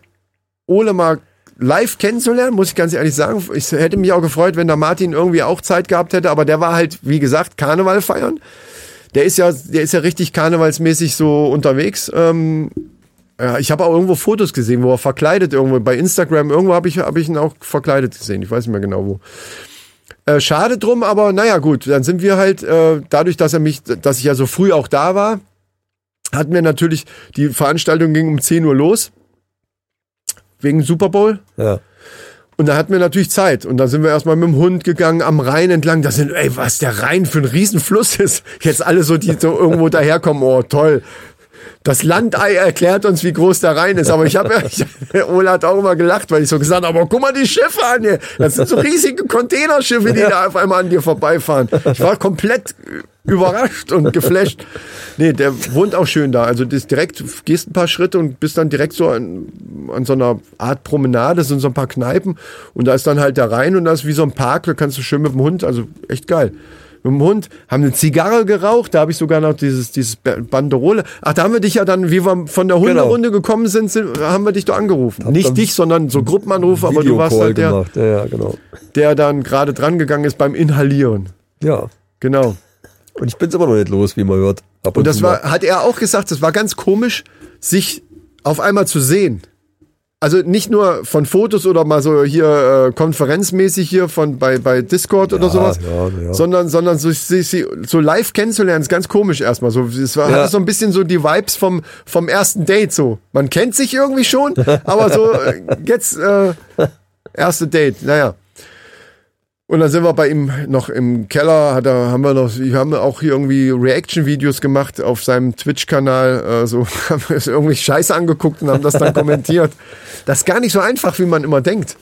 Ole mal live kennenzulernen, muss ich ganz ehrlich sagen. Ich hätte mich auch gefreut, wenn der Martin irgendwie auch Zeit gehabt hätte, aber der war halt, wie gesagt, Karneval feiern. Der ist ja, der ist ja richtig karnevalsmäßig so unterwegs. Ähm, ja, ich habe auch irgendwo Fotos gesehen, wo er verkleidet irgendwo bei Instagram. Irgendwo habe ich, hab ich ihn auch verkleidet gesehen. Ich weiß nicht mehr genau wo. Äh, schade drum, aber naja, gut, dann sind wir halt, äh, dadurch, dass er mich, dass ich ja so früh auch da war, hatten wir natürlich, die Veranstaltung ging um 10 Uhr los. Wegen Super Bowl. Ja. Und da hatten wir natürlich Zeit. Und da sind wir erstmal mit dem Hund gegangen am Rhein entlang. Das sind, ey, was der Rhein für ein Riesenfluss ist. Jetzt alle so, die so irgendwo daherkommen. Oh, toll. Das Landei erklärt uns, wie groß der Rhein ist. Aber ich habe Ola hat auch immer gelacht, weil ich so gesagt habe, aber guck mal die Schiffe an hier. Das sind so riesige Containerschiffe, die da auf einmal an dir vorbeifahren. Ich war komplett überrascht und geflasht. Nee, der wohnt auch schön da. Also das direkt, gehst ein paar Schritte und bist dann direkt so an, an so einer Art Promenade, sind so ein paar Kneipen und da ist dann halt der Rhein und da ist wie so ein Park, da kannst du schön mit dem Hund, also echt geil. Mit dem Hund, haben eine Zigarre geraucht, da habe ich sogar noch dieses, dieses Banderole. Ach, da haben wir dich ja dann, wie wir von der Hunderunde gekommen sind, sind, haben wir dich doch angerufen. Nicht dann dich, sondern so Gruppenanrufe, aber du warst halt der. Ja, ja, genau. der dann gerade dran gegangen ist beim Inhalieren. Ja. Genau. Und ich bin's immer noch nicht los, wie man hört. Ab Und das war, hat er auch gesagt, das war ganz komisch, sich auf einmal zu sehen. Also nicht nur von Fotos oder mal so hier äh, konferenzmäßig hier von bei, bei Discord oder sowas, ja, ja. sondern sondern so, sie, so live kennenzulernen ist ganz komisch erstmal. So es war Ja. hatte so ein bisschen so die Vibes vom vom ersten Date so. Man kennt sich irgendwie schon, aber so äh, jetzt äh, erste Date. Naja. Und dann sind wir bei ihm noch im Keller, hat er, haben wir noch, wir haben auch hier irgendwie Reaction-Videos gemacht auf seinem Twitch-Kanal, äh, so haben wir uns irgendwie Scheiße angeguckt und haben das dann kommentiert. Das ist gar nicht so einfach, wie man immer denkt.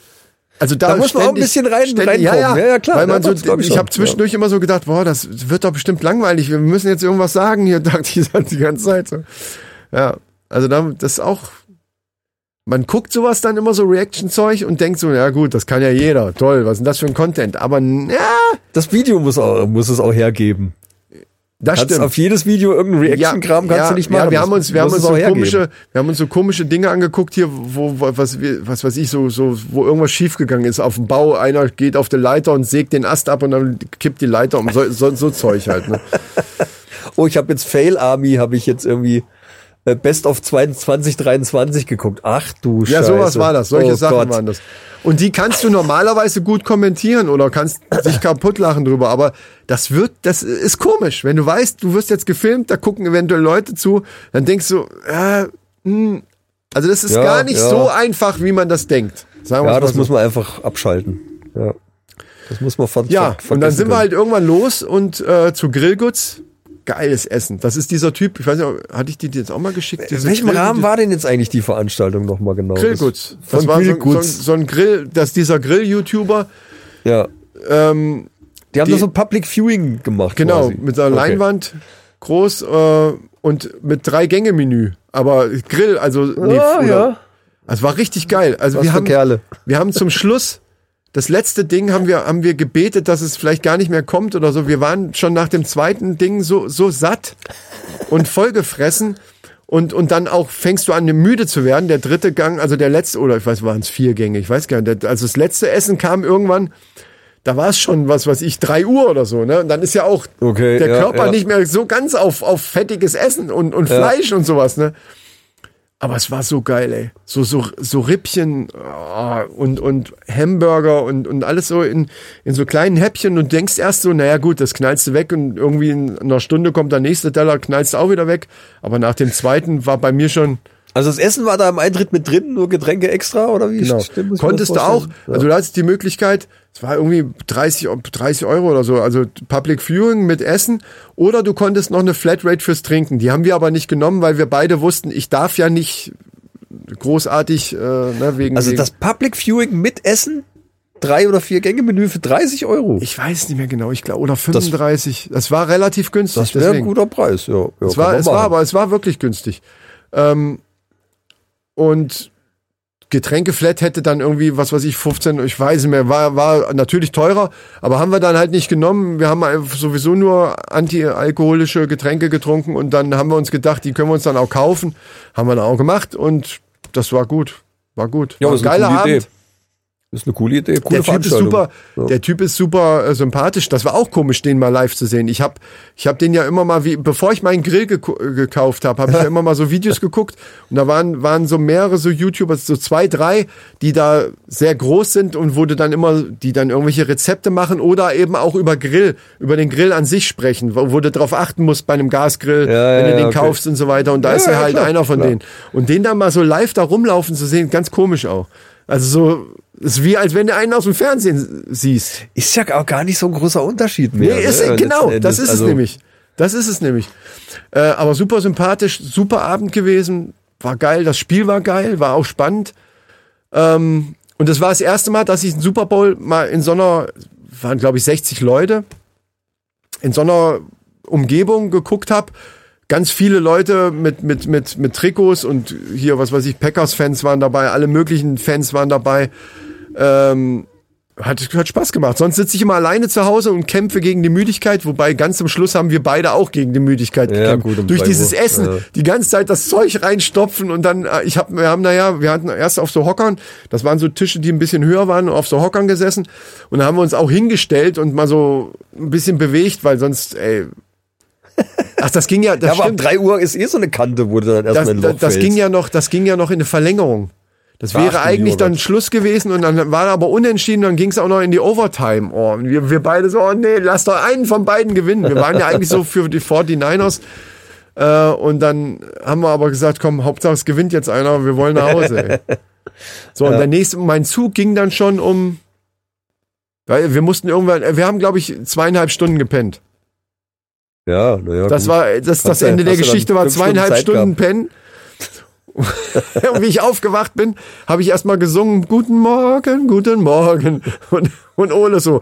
Also da, Da muss man auch ein bisschen rein- ständig, ja, ja, Ja, ja, klar, Weil man ja, so, ich ich habe zwischendurch immer so gedacht, boah, das wird doch bestimmt langweilig. Wir müssen jetzt irgendwas sagen hier, dachte ich die ganze Zeit so. Ja, also da, das ist auch, man guckt sowas dann immer so Reaction-Zeug und denkt so, ja gut, das kann ja jeder. Toll, was ist denn das für ein Content? Aber ja, Das Video muss, auch, muss es auch hergeben. Das kannst stimmt. auf jedes Video irgendein Reaction-Kram kannst du nicht machen. Ja, wir haben uns, wir haben uns so hergeben. komische, wir haben uns so komische Dinge angeguckt hier, wo, was, was weiß ich, so, so, wo irgendwas schiefgegangen ist auf dem Bau. Einer geht auf die Leiter und sägt den Ast ab und dann kippt die Leiter um. So, so, so Zeug halt. Ne? Oh, ich habe jetzt Fail Army, habe ich jetzt irgendwie Best of 2023 geguckt. Ach du Ja, Scheiße. sowas war das. Solche oh Sachen Gott. waren das. Und die kannst du normalerweise gut kommentieren oder kannst dich kaputt lachen drüber. Aber das wird, das ist komisch. Wenn du weißt, du wirst jetzt gefilmt, da gucken eventuell Leute zu, dann denkst du, äh, hm, also das ist Ja, gar nicht ja. so einfach, wie man das denkt. Sagen Ja, das so. muss man einfach abschalten. Ja. Das muss man ver Ja, und dann sind wir können. halt irgendwann los und äh, zu Grillguts. Geiles Essen. Das ist dieser Typ, ich weiß nicht, hatte ich die jetzt auch mal geschickt? In welchem Grill- Rahmen war denn jetzt eigentlich die Veranstaltung nochmal genau? Grillguts. Das, Das war so, so, so ein Grill, dass dieser Grill-YouTuber, ja. ähm, Die haben Die- da so ein Public Viewing gemacht. genau, quasi. mit einer Okay. Leinwand, groß äh, und mit drei Gänge-Menü. Aber Grill, also nee, Ja, oder- ja. Also war richtig geil. Also Was wir haben, Kerle. wir haben zum Schluss das letzte Ding haben wir haben wir gebetet, dass es vielleicht gar nicht mehr kommt oder so. Wir waren schon nach dem zweiten Ding so so satt und vollgefressen und und dann auch fängst du an müde zu werden. Der dritte Gang, also der letzte oder ich weiß waren es vier Gänge, ich weiß gar nicht. Also das letzte Essen kam irgendwann. Da war es schon was weiß ich drei Uhr oder so ne. Und dann ist ja auch Okay, der ja, Körper ja. nicht mehr so ganz auf auf fettiges Essen und und Fleisch und sowas ne. Aber es war so geil, ey. So, so, so Rippchen ah, und, und Hamburger und, und alles so in, in so kleinen Häppchen und denkst erst so, naja gut, das knallst du weg und irgendwie in einer Stunde kommt der nächste Teller, knallst du auch wieder weg. Aber nach dem zweiten war bei mir schon, Also das Essen war da im Eintritt mit drin, nur Getränke extra oder wie? genau. Stimmt, Konntest du auch, also du hattest die Möglichkeit, es war irgendwie 30, Eu- 30 Euro oder so, also Public Viewing mit Essen oder du konntest noch eine Flatrate fürs Trinken. Die haben wir aber nicht genommen, weil wir beide wussten, ich darf ja nicht großartig, äh, ne, wegen, Also das Public Viewing mit Essen, drei oder vier Gänge Menü für 30 Euro. Ich weiß nicht mehr genau, ich glaube, oder 35. Das, war relativ günstig. das wäre ein guter Preis, ja. ja Es war, es war aber, es war wirklich günstig. Ähm, und Getränkeflat hätte dann irgendwie, was weiß ich, 15, ich weiß nicht mehr, war, war natürlich teurer, aber haben wir dann halt nicht genommen. Wir haben sowieso nur antialkoholische Getränke getrunken und dann haben wir uns gedacht, die können wir uns dann auch kaufen. Haben wir dann auch gemacht und das war gut. War gut. Ja, war ein geiler coole Idee. Das ist eine coole Idee, coole Der Typ ist super, Ja. der Typ ist super äh, sympathisch. Das war auch komisch, den mal live zu sehen. Ich habe ich hab den ja immer mal, wie, bevor ich meinen Grill äh, gekauft habe, habe ich ja immer mal so Videos geguckt und da waren, waren so mehrere so YouTuber, so zwei, drei, die da sehr groß sind und du dann immer, die dann irgendwelche Rezepte machen oder eben auch über Grill, über den Grill an sich sprechen, wo, wo du darauf achten musst bei einem Gasgrill, Ja, wenn du den okay. kaufst und so weiter. Und da ist er ja, halt klar, einer von klar. denen. Und den dann mal so live da rumlaufen zu sehen, ganz komisch auch. Also so, ist wie als wenn du einen aus dem Fernsehen siehst. Ist ja auch gar nicht so ein großer Unterschied mehr. Nee, ist, ne? genau, Letzten das Endes. ist Also, es nämlich. Das ist es nämlich. Äh, aber super sympathisch, super Abend gewesen, war geil, das Spiel war geil, war auch spannend. Ähm, und das war das erste Mal, dass ich einen Super Bowl mal in so einer, waren glaube ich 60 Leute, in so einer Umgebung geguckt habe. Ganz viele Leute mit, mit, mit, mit Trikots und hier, was weiß ich, Packers-Fans waren dabei, alle möglichen Fans waren dabei. Ähm, hat, hat Spaß gemacht. Sonst sitze ich immer alleine zu Hause und kämpfe gegen die Müdigkeit, wobei ganz zum Schluss haben wir beide auch gegen die Müdigkeit Ja, gekämpft. gut, um Durch dieses Uhr. Essen, Ja. die ganze Zeit das Zeug reinstopfen und dann, äh, ich hab, wir haben naja, wir hatten erst auf so Hockern, das waren so Tische, die ein bisschen höher waren, auf so Hockern gesessen und da haben wir uns auch hingestellt und mal so ein bisschen bewegt, weil sonst, ey, ach, das ging ja, das Ja, aber ab stimmt. 3 Uhr ist eh so eine Kante, wo du dann Das, erstmal das, das fällst. ging ja noch, das ging ja noch in eine Verlängerung. Das wäre eigentlich dann. Schluss gewesen und dann war aber unentschieden, dann ging es auch noch in die Overtime. Oh, und wir, wir beide so, oh nee, lass doch einen von beiden gewinnen. Wir waren ja eigentlich so für die 49ers. Äh, und dann haben wir aber gesagt, komm, Hauptsache es gewinnt jetzt einer, wir wollen nach Hause. Ey. So, und der nächste, mein Zug ging dann schon um, weil wir mussten irgendwann, wir haben glaube ich zweieinhalb Stunden gepennt. Ja, naja. Das gut. war das, das Ende der Geschichte war Stunden zweieinhalb Zeit Stunden pennen. Und wie ich aufgewacht bin, habe ich erstmal gesungen, guten Morgen, guten Morgen. Und, und Ole so,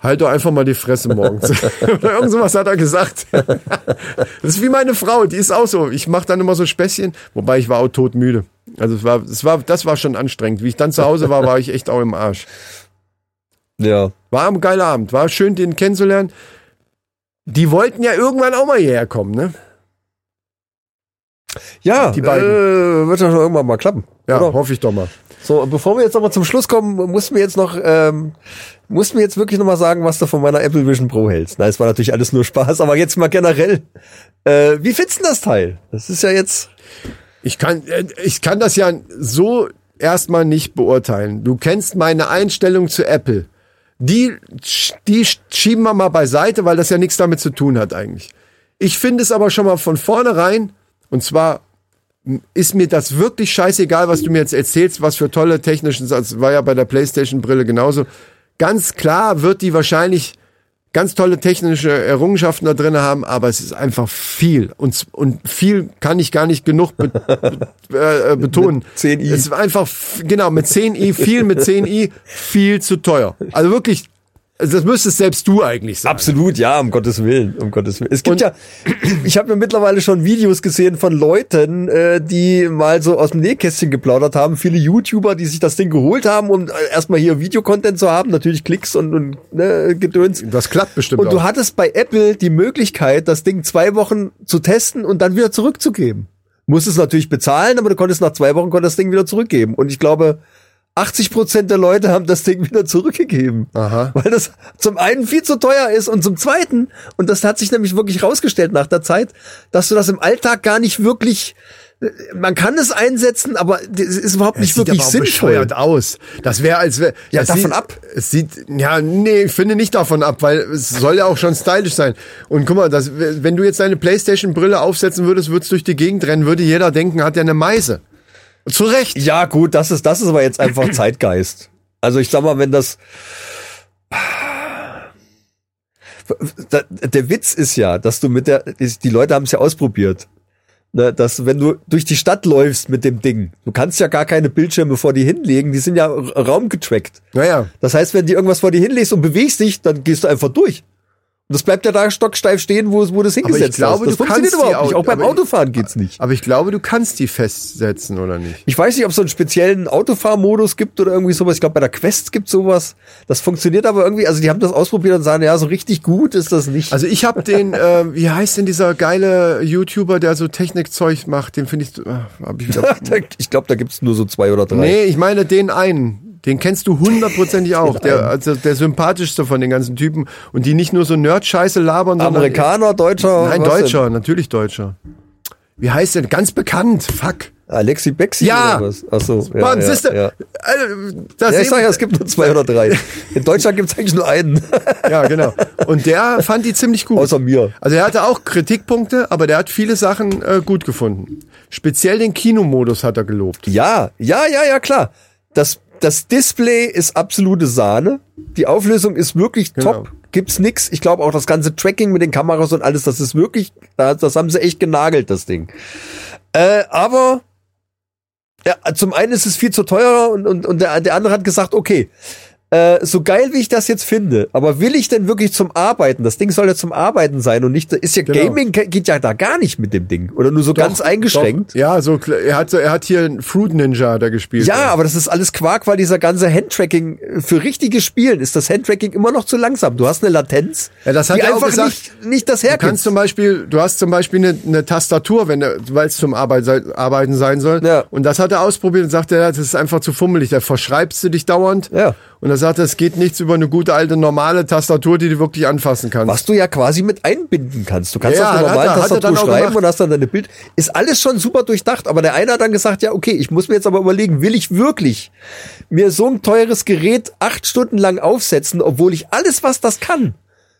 halt doch einfach mal die Fresse morgens. Oder irgend sowas hat er gesagt. das ist wie meine Frau, die ist auch so. Ich mache dann immer so Späßchen, wobei ich war auch todmüde. Also es war, es war, das war schon anstrengend. Wie ich dann zu Hause war, war ich echt auch im Arsch. Ja. War ein geiler Abend, war schön, den kennenzulernen. Die wollten ja irgendwann auch mal hierher kommen, ne? Ja, Die beiden. Äh, wird doch schon irgendwann mal klappen. Ja, oder? hoffe ich doch mal. So, bevor wir jetzt nochmal zum Schluss kommen, mussten wir jetzt noch, ähm, mussten wir jetzt wirklich nochmal sagen, was du von meiner Apple Vision Pro hältst. Na, es war natürlich alles nur Spaß, aber jetzt mal generell. Äh, wie findest du das Teil? Das ist ja jetzt. Ich kann, äh, ich kann das ja so erstmal nicht beurteilen. Du kennst meine Einstellung zu Apple. Die, die schieben wir mal beiseite, weil das ja nichts damit zu tun hat eigentlich. Ich finde es aber schon mal von vornherein, und zwar ist mir das wirklich scheißegal, was du mir jetzt erzählst, was für tolle technischen, das war ja bei der PlayStation-Brille genauso. Ganz klar wird die wahrscheinlich ganz tolle technische Errungenschaften da drin haben, aber es ist einfach viel. Und, und viel kann ich gar nicht genug be, be, äh, betonen. Mit 10i. Es ist einfach, genau, mit 10i, viel mit 10i, viel zu teuer. Also wirklich, also das müsstest selbst du eigentlich sagen. Absolut, ja, um Gottes Willen, um Gottes Willen. Es gibt ja, ich habe mir mittlerweile schon Videos gesehen von Leuten, äh, die mal so aus dem Nähkästchen geplaudert haben. Viele YouTuber, die sich das Ding geholt haben, um äh, erstmal hier Videocontent zu haben, natürlich Klicks und, und ne, Gedöns. Das klappt bestimmt Und du auch. hattest bei Apple die Möglichkeit, das Ding zwei Wochen zu testen und dann wieder zurückzugeben. Musstest natürlich bezahlen, aber du konntest nach zwei Wochen konntest das Ding wieder zurückgeben. Und ich glaube, 80 Prozent der Leute haben das Ding wieder zurückgegeben. Aha. Weil das zum einen viel zu teuer ist und zum zweiten, und das hat sich nämlich wirklich rausgestellt nach der Zeit, dass du das im Alltag gar nicht wirklich, man kann es einsetzen, aber es ist überhaupt nicht Es sieht wirklich aber auch sinnvoll. bescheuert aus. Das wäre als wäre Ja, davon sieht, ab. Es sieht ja nee, ich finde nicht davon ab, weil es soll ja auch schon stylisch sein. Und guck mal, das, wenn du jetzt deine PlayStation Brille aufsetzen würdest, würdest durch die Gegend rennen, würde jeder denken, hat er eine Meise. Zu Recht. Ja, gut, das ist, das ist aber jetzt einfach Zeitgeist. Also ich sag mal, wenn das. Da- Der Witz ist ja, dass du mit der, die Leute haben es ja ausprobiert. Ne, dass wenn du durch die Stadt läufst mit dem Ding, du kannst ja gar keine Bildschirme vor dir hinlegen, die sind ja ra- raumgetrackt. Naja. Das heißt, wenn du irgendwas vor dir hinlegst und bewegst dich, dann gehst du einfach durch. Das bleibt ja da stocksteif stehen, wo, es- wo du es hingesetzt glaube, hast. Das du funktioniert überhaupt nicht. auch- beim aber ich- Autofahren geht's nicht. Aber ich glaube, du kannst die festsetzen, oder nicht? Ich weiß nicht, ob es so einen speziellen Autofahrmodus gibt oder irgendwie sowas. Ich glaube, bei der Quest gibt sowas. Das funktioniert aber irgendwie, also die haben das ausprobiert und sagen, ja, so richtig gut ist das nicht. Also ich habe den, äh, wie heißt denn dieser geile YouTuber, der so Technikzeug macht? Den finde ich, äh, hab ich wieder. ich glaube, da gibt's nur so zwei oder drei. nee, ich meine den einen. Den kennst du hundertprozentig auch. Der, also der sympathischste von den ganzen Typen. Und die nicht nur so Nerd-Scheiße labern, sondern. Amerikaner, Deutscher? Nein, was denn? Deutscher, natürlich Deutscher. Wie heißt der? Ganz bekannt. Fuck. Alexi Bexi Ja. oder was? Ach so, ja, Mann, ja, siehste, ja. äh, das ja, ich sag ja, es gibt nur zwei oder drei. In Deutschland gibt's eigentlich nur einen. ja, genau. Und der fand die ziemlich gut. Außer mir. Also er hatte auch Kritikpunkte, aber der hat viele Sachen äh, gut gefunden. Speziell den Kinomodus hat er gelobt. Ja, ja, ja, ja, klar. Das, das Display ist absolute Sahne. Die Auflösung ist wirklich Genau. top. Gibt's nix. Ich glaube auch das ganze Tracking mit den Kameras und alles, das ist wirklich, das, haben sie echt genagelt, das Ding. Äh, aber ja, zum einen ist es viel zu teuer und, und, und der, der andere hat gesagt, okay, äh, so geil wie ich das jetzt finde, aber will ich denn wirklich zum Arbeiten? Das Ding soll ja zum Arbeiten sein und nicht, ist ja Genau. Gaming ge- geht ja da gar nicht mit dem Ding oder nur so ganz Doch, eingeschränkt. Doch, ja, so er hat so, er hat hier einen Fruit Ninja da gespielt. Ja, aber das ist alles Quark, weil dieser ganze Handtracking äh, für richtige Spielen ist das Handtracking immer noch zu langsam. Du hast eine Latenz, Ja, das hat die er auch einfach gesagt. nicht, nicht das Du hergibt. kannst zum Beispiel, du hast zum Beispiel eine, eine Tastatur, wenn weil es zum Arbeit, Arbeiten sein soll. Ja. Und das hat er ausprobiert und sagte, ja, das ist einfach zu fummelig. Da verschreibst du dich dauernd. Ja. Und er sagte, es geht nichts über eine gute alte normale Tastatur, die du wirklich anfassen kannst. was du ja quasi mit einbinden kannst. Du kannst Ja, auf einer hat normalen hat er Tastatur schreiben und hast dann deine Bild. Ist alles schon super durchdacht, aber der eine hat dann gesagt, ja, okay, ich muss mir jetzt aber überlegen, will ich wirklich mir so ein teures Gerät acht Stunden lang aufsetzen, obwohl ich alles, was das kann,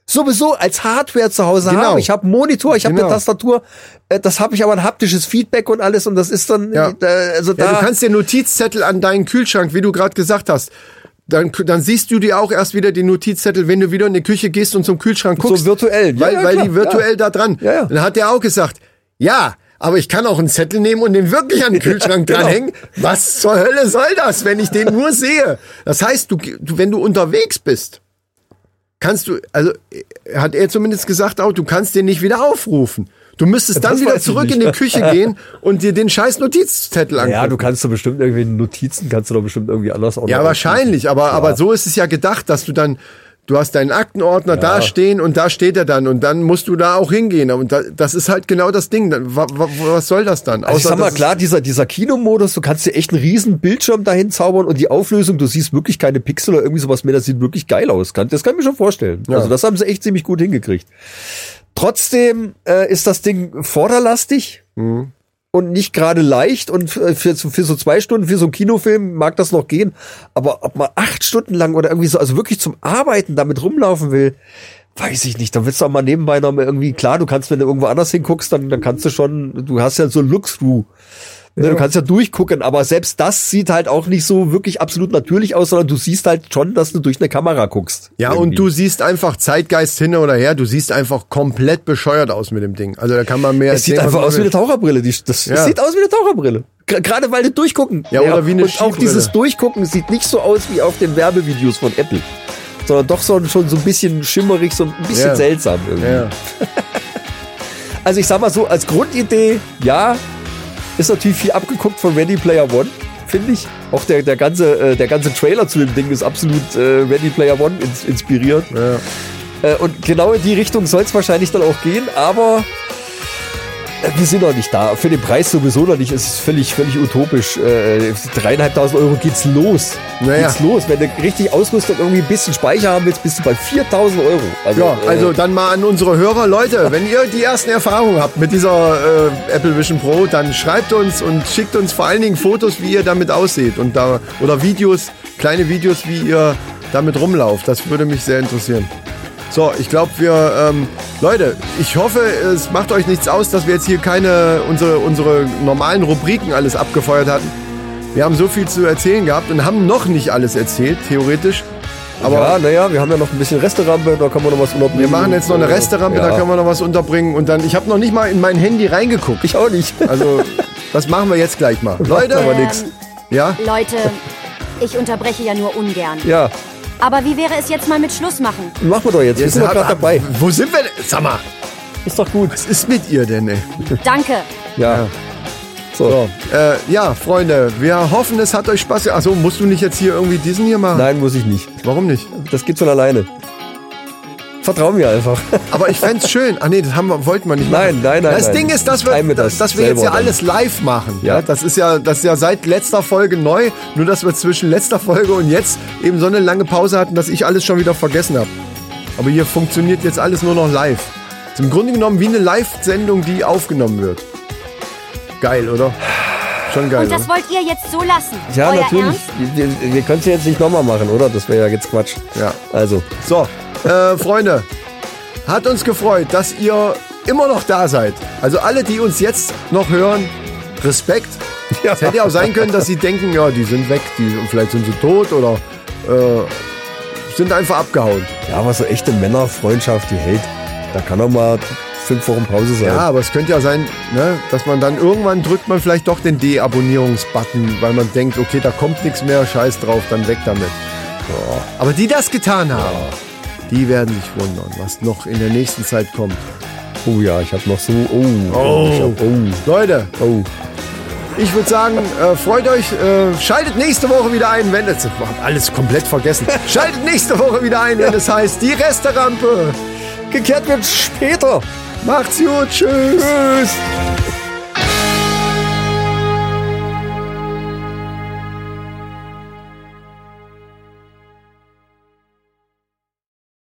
sowieso als Hardware zu Hause Genau. habe. Ich habe einen Monitor, ich habe Genau. eine Tastatur, äh, das habe ich aber ein haptisches Feedback und alles und das ist dann, Ja. äh, also da. Ja, du kannst dir Notizzettel an deinen Kühlschrank, wie du gerade gesagt hast. Dann, dann siehst du dir auch erst wieder die Notizzettel, wenn du wieder in die Küche gehst und zum Kühlschrank guckst. virtuell. Ja, Weil, ja, weil klar, die virtuell ja. da dran. Ja, ja. Dann hat der auch gesagt, ja, aber ich kann auch einen Zettel nehmen und den wirklich an den Kühlschrank Genau. dranhängen. Was zur Hölle soll das, wenn ich den nur sehe? Das heißt, du, du, wenn du unterwegs bist, kannst du, also äh, hat er zumindest gesagt auch, du kannst den nicht wieder aufrufen. Du müsstest dann Das wieder zurück in die Küche gehen und dir den scheiß Notizzettel angucken. Ja, du kannst doch bestimmt irgendwie Notizen, kannst du doch bestimmt irgendwie anders auch Ja, wahrscheinlich, aber, aber so ist es ja gedacht, dass du dann Du hast deinen Aktenordner da stehen und da steht er dann und dann musst du da auch hingehen. Und da, das ist halt genau das Ding. Dann, wa, wa, was soll das dann? Also ich sag mal, klar, dieser, dieser Kinomodus, du kannst dir echt einen riesen Bildschirm dahin zaubern und die Auflösung, du siehst wirklich keine Pixel oder irgendwie sowas mehr, das sieht wirklich geil aus. Das kann ich mir schon vorstellen. Also das haben sie echt ziemlich gut hingekriegt. Trotzdem äh, ist das Ding vorderlastig Mhm. und nicht gerade leicht und für, für, so- für so zwei Stunden, für so einen Kinofilm mag das noch gehen, aber ob man acht Stunden lang oder irgendwie so, also wirklich zum Arbeiten damit rumlaufen will, weiß ich nicht. Dann willst du auch mal nebenbei noch mal irgendwie, klar, du kannst, wenn du irgendwo anders hinguckst, dann, dann kannst du schon, du hast ja so Look-Through. Ne, Du kannst ja durchgucken, aber selbst das sieht halt auch nicht so wirklich absolut natürlich aus, sondern du siehst halt schon, dass du durch eine Kamera guckst. Ja, Irgendwie. und du siehst einfach Zeitgeist hin oder her, du siehst einfach komplett bescheuert aus mit dem Ding. Also da kann man mehr Es sieht einfach aus wie eine Taucherbrille. Die, das, Ja. Sieht aus wie eine Taucherbrille. Gerade weil du durchgucken. Ja, oder wie eine Und auch dieses Durchgucken sieht nicht so aus wie auf den Werbevideos von Apple. Sondern doch so, schon so ein bisschen schimmerig, so ein bisschen Ja. seltsam irgendwie. Ja. Also ich sag mal so, als Grundidee, ja, ist natürlich viel abgeguckt von Ready Player One, finde ich. Auch der, der, ganze, äh, der ganze Trailer zu dem Ding ist absolut äh, Ready Player One ins, inspiriert. Ja. Äh, und genau in die Richtung soll es wahrscheinlich dann auch gehen, aber wir sind noch nicht da. Für den Preis sowieso noch nicht. Es ist völlig, völlig utopisch. Äh, dreieinhalbtausend Euro geht's los. Naja. Geht's los. Wenn du richtig Ausrüstung irgendwie ein bisschen Speicher haben willst, bist du bei 4000 Euro. Also, Ja, äh, also dann mal an unsere Hörer, Leute, wenn ihr die ersten Erfahrungen habt mit dieser äh, Apple Vision Pro, dann schreibt uns und schickt uns vor allen Dingen Fotos, wie ihr damit aussieht und da oder Videos, kleine Videos, wie ihr damit rumlauft. Das würde mich sehr interessieren. So, ich glaube, wir, ähm, Leute, ich hoffe, es macht euch nichts aus, dass wir jetzt hier keine, unsere, unsere normalen Rubriken alles abgefeuert hatten. Wir haben so viel zu erzählen gehabt und haben noch nicht alles erzählt, theoretisch. Aber ja, naja, wir haben ja noch ein bisschen Resterampe, da kann man noch was unterbringen. wir machen jetzt noch eine Resterampe, ja. da können wir noch was unterbringen. Und dann, ich habe noch nicht mal in mein Handy reingeguckt. Ich auch nicht. Also, das machen wir jetzt gleich mal. Leute, aber nix. ja, Leute, ich unterbreche ja nur ungern. Ja, Aber wie wäre es jetzt mal mit Schluss machen? machen wir doch jetzt. Wir sind doch gerade dabei. Wo sind wir denn? Sag mal, Ist doch gut. was ist mit ihr denn, ey? Danke. Ja. So. So, äh, ja, Freunde, wir hoffen, es hat euch Spaß gemacht. Achso, musst du nicht jetzt hier irgendwie diesen hier machen? Nein, muss ich nicht. Warum nicht? Das geht von alleine. Vertrau mir einfach. Aber ich fänd's schön. Ah nee, das haben wir, wollten wir nicht Nein, machen. nein, nein, Das nein. Ding ist, dass wir, das dass wir jetzt ja alles live machen. Ja. Ja. Das ist ja, das ist ja seit letzter Folge neu. Nur, dass wir zwischen letzter Folge und jetzt eben so eine lange Pause hatten, dass ich alles schon wieder vergessen habe. Aber hier funktioniert jetzt alles nur noch live. Ist im Grunde genommen wie eine Live-Sendung, die aufgenommen wird. Geil, oder? Schon geil. Und das oder? wollt ihr jetzt so lassen? Ja, Euer natürlich. Ernst? Wir, wir, wir können es ja jetzt nicht nochmal machen, oder? Das wäre ja jetzt Quatsch. Ja. Also, So, äh, Freunde, hat uns gefreut, dass ihr immer noch da seid. Also alle, die uns jetzt noch hören, Respekt. Ja. Es hätte ja auch sein können, dass sie denken, ja, die sind weg, die, vielleicht sind sie tot oder äh, sind einfach abgehauen. ja, aber so echte Männerfreundschaft, die hält. Da kann auch mal fünf Wochen Pause sein. Ja, aber es könnte ja sein, ne, dass man dann irgendwann drückt man vielleicht doch den Deabonnierungsbutton, weil man denkt, okay, da kommt nichts mehr, scheiß drauf, dann weg damit. Aber die das getan haben, die werden sich wundern, was noch in der nächsten Zeit kommt. Oh ja, ich habe noch so. Oh. Oh. Hab, oh. Leute, Oh. Ich würde sagen, äh, freut euch, äh, schaltet nächste Woche wieder ein, wenn es. Alles komplett vergessen. Schaltet nächste Woche wieder ein, wenn es heißt, die Resterampe. Gekehrt wird später. Macht's gut, tschüss. Tschüss.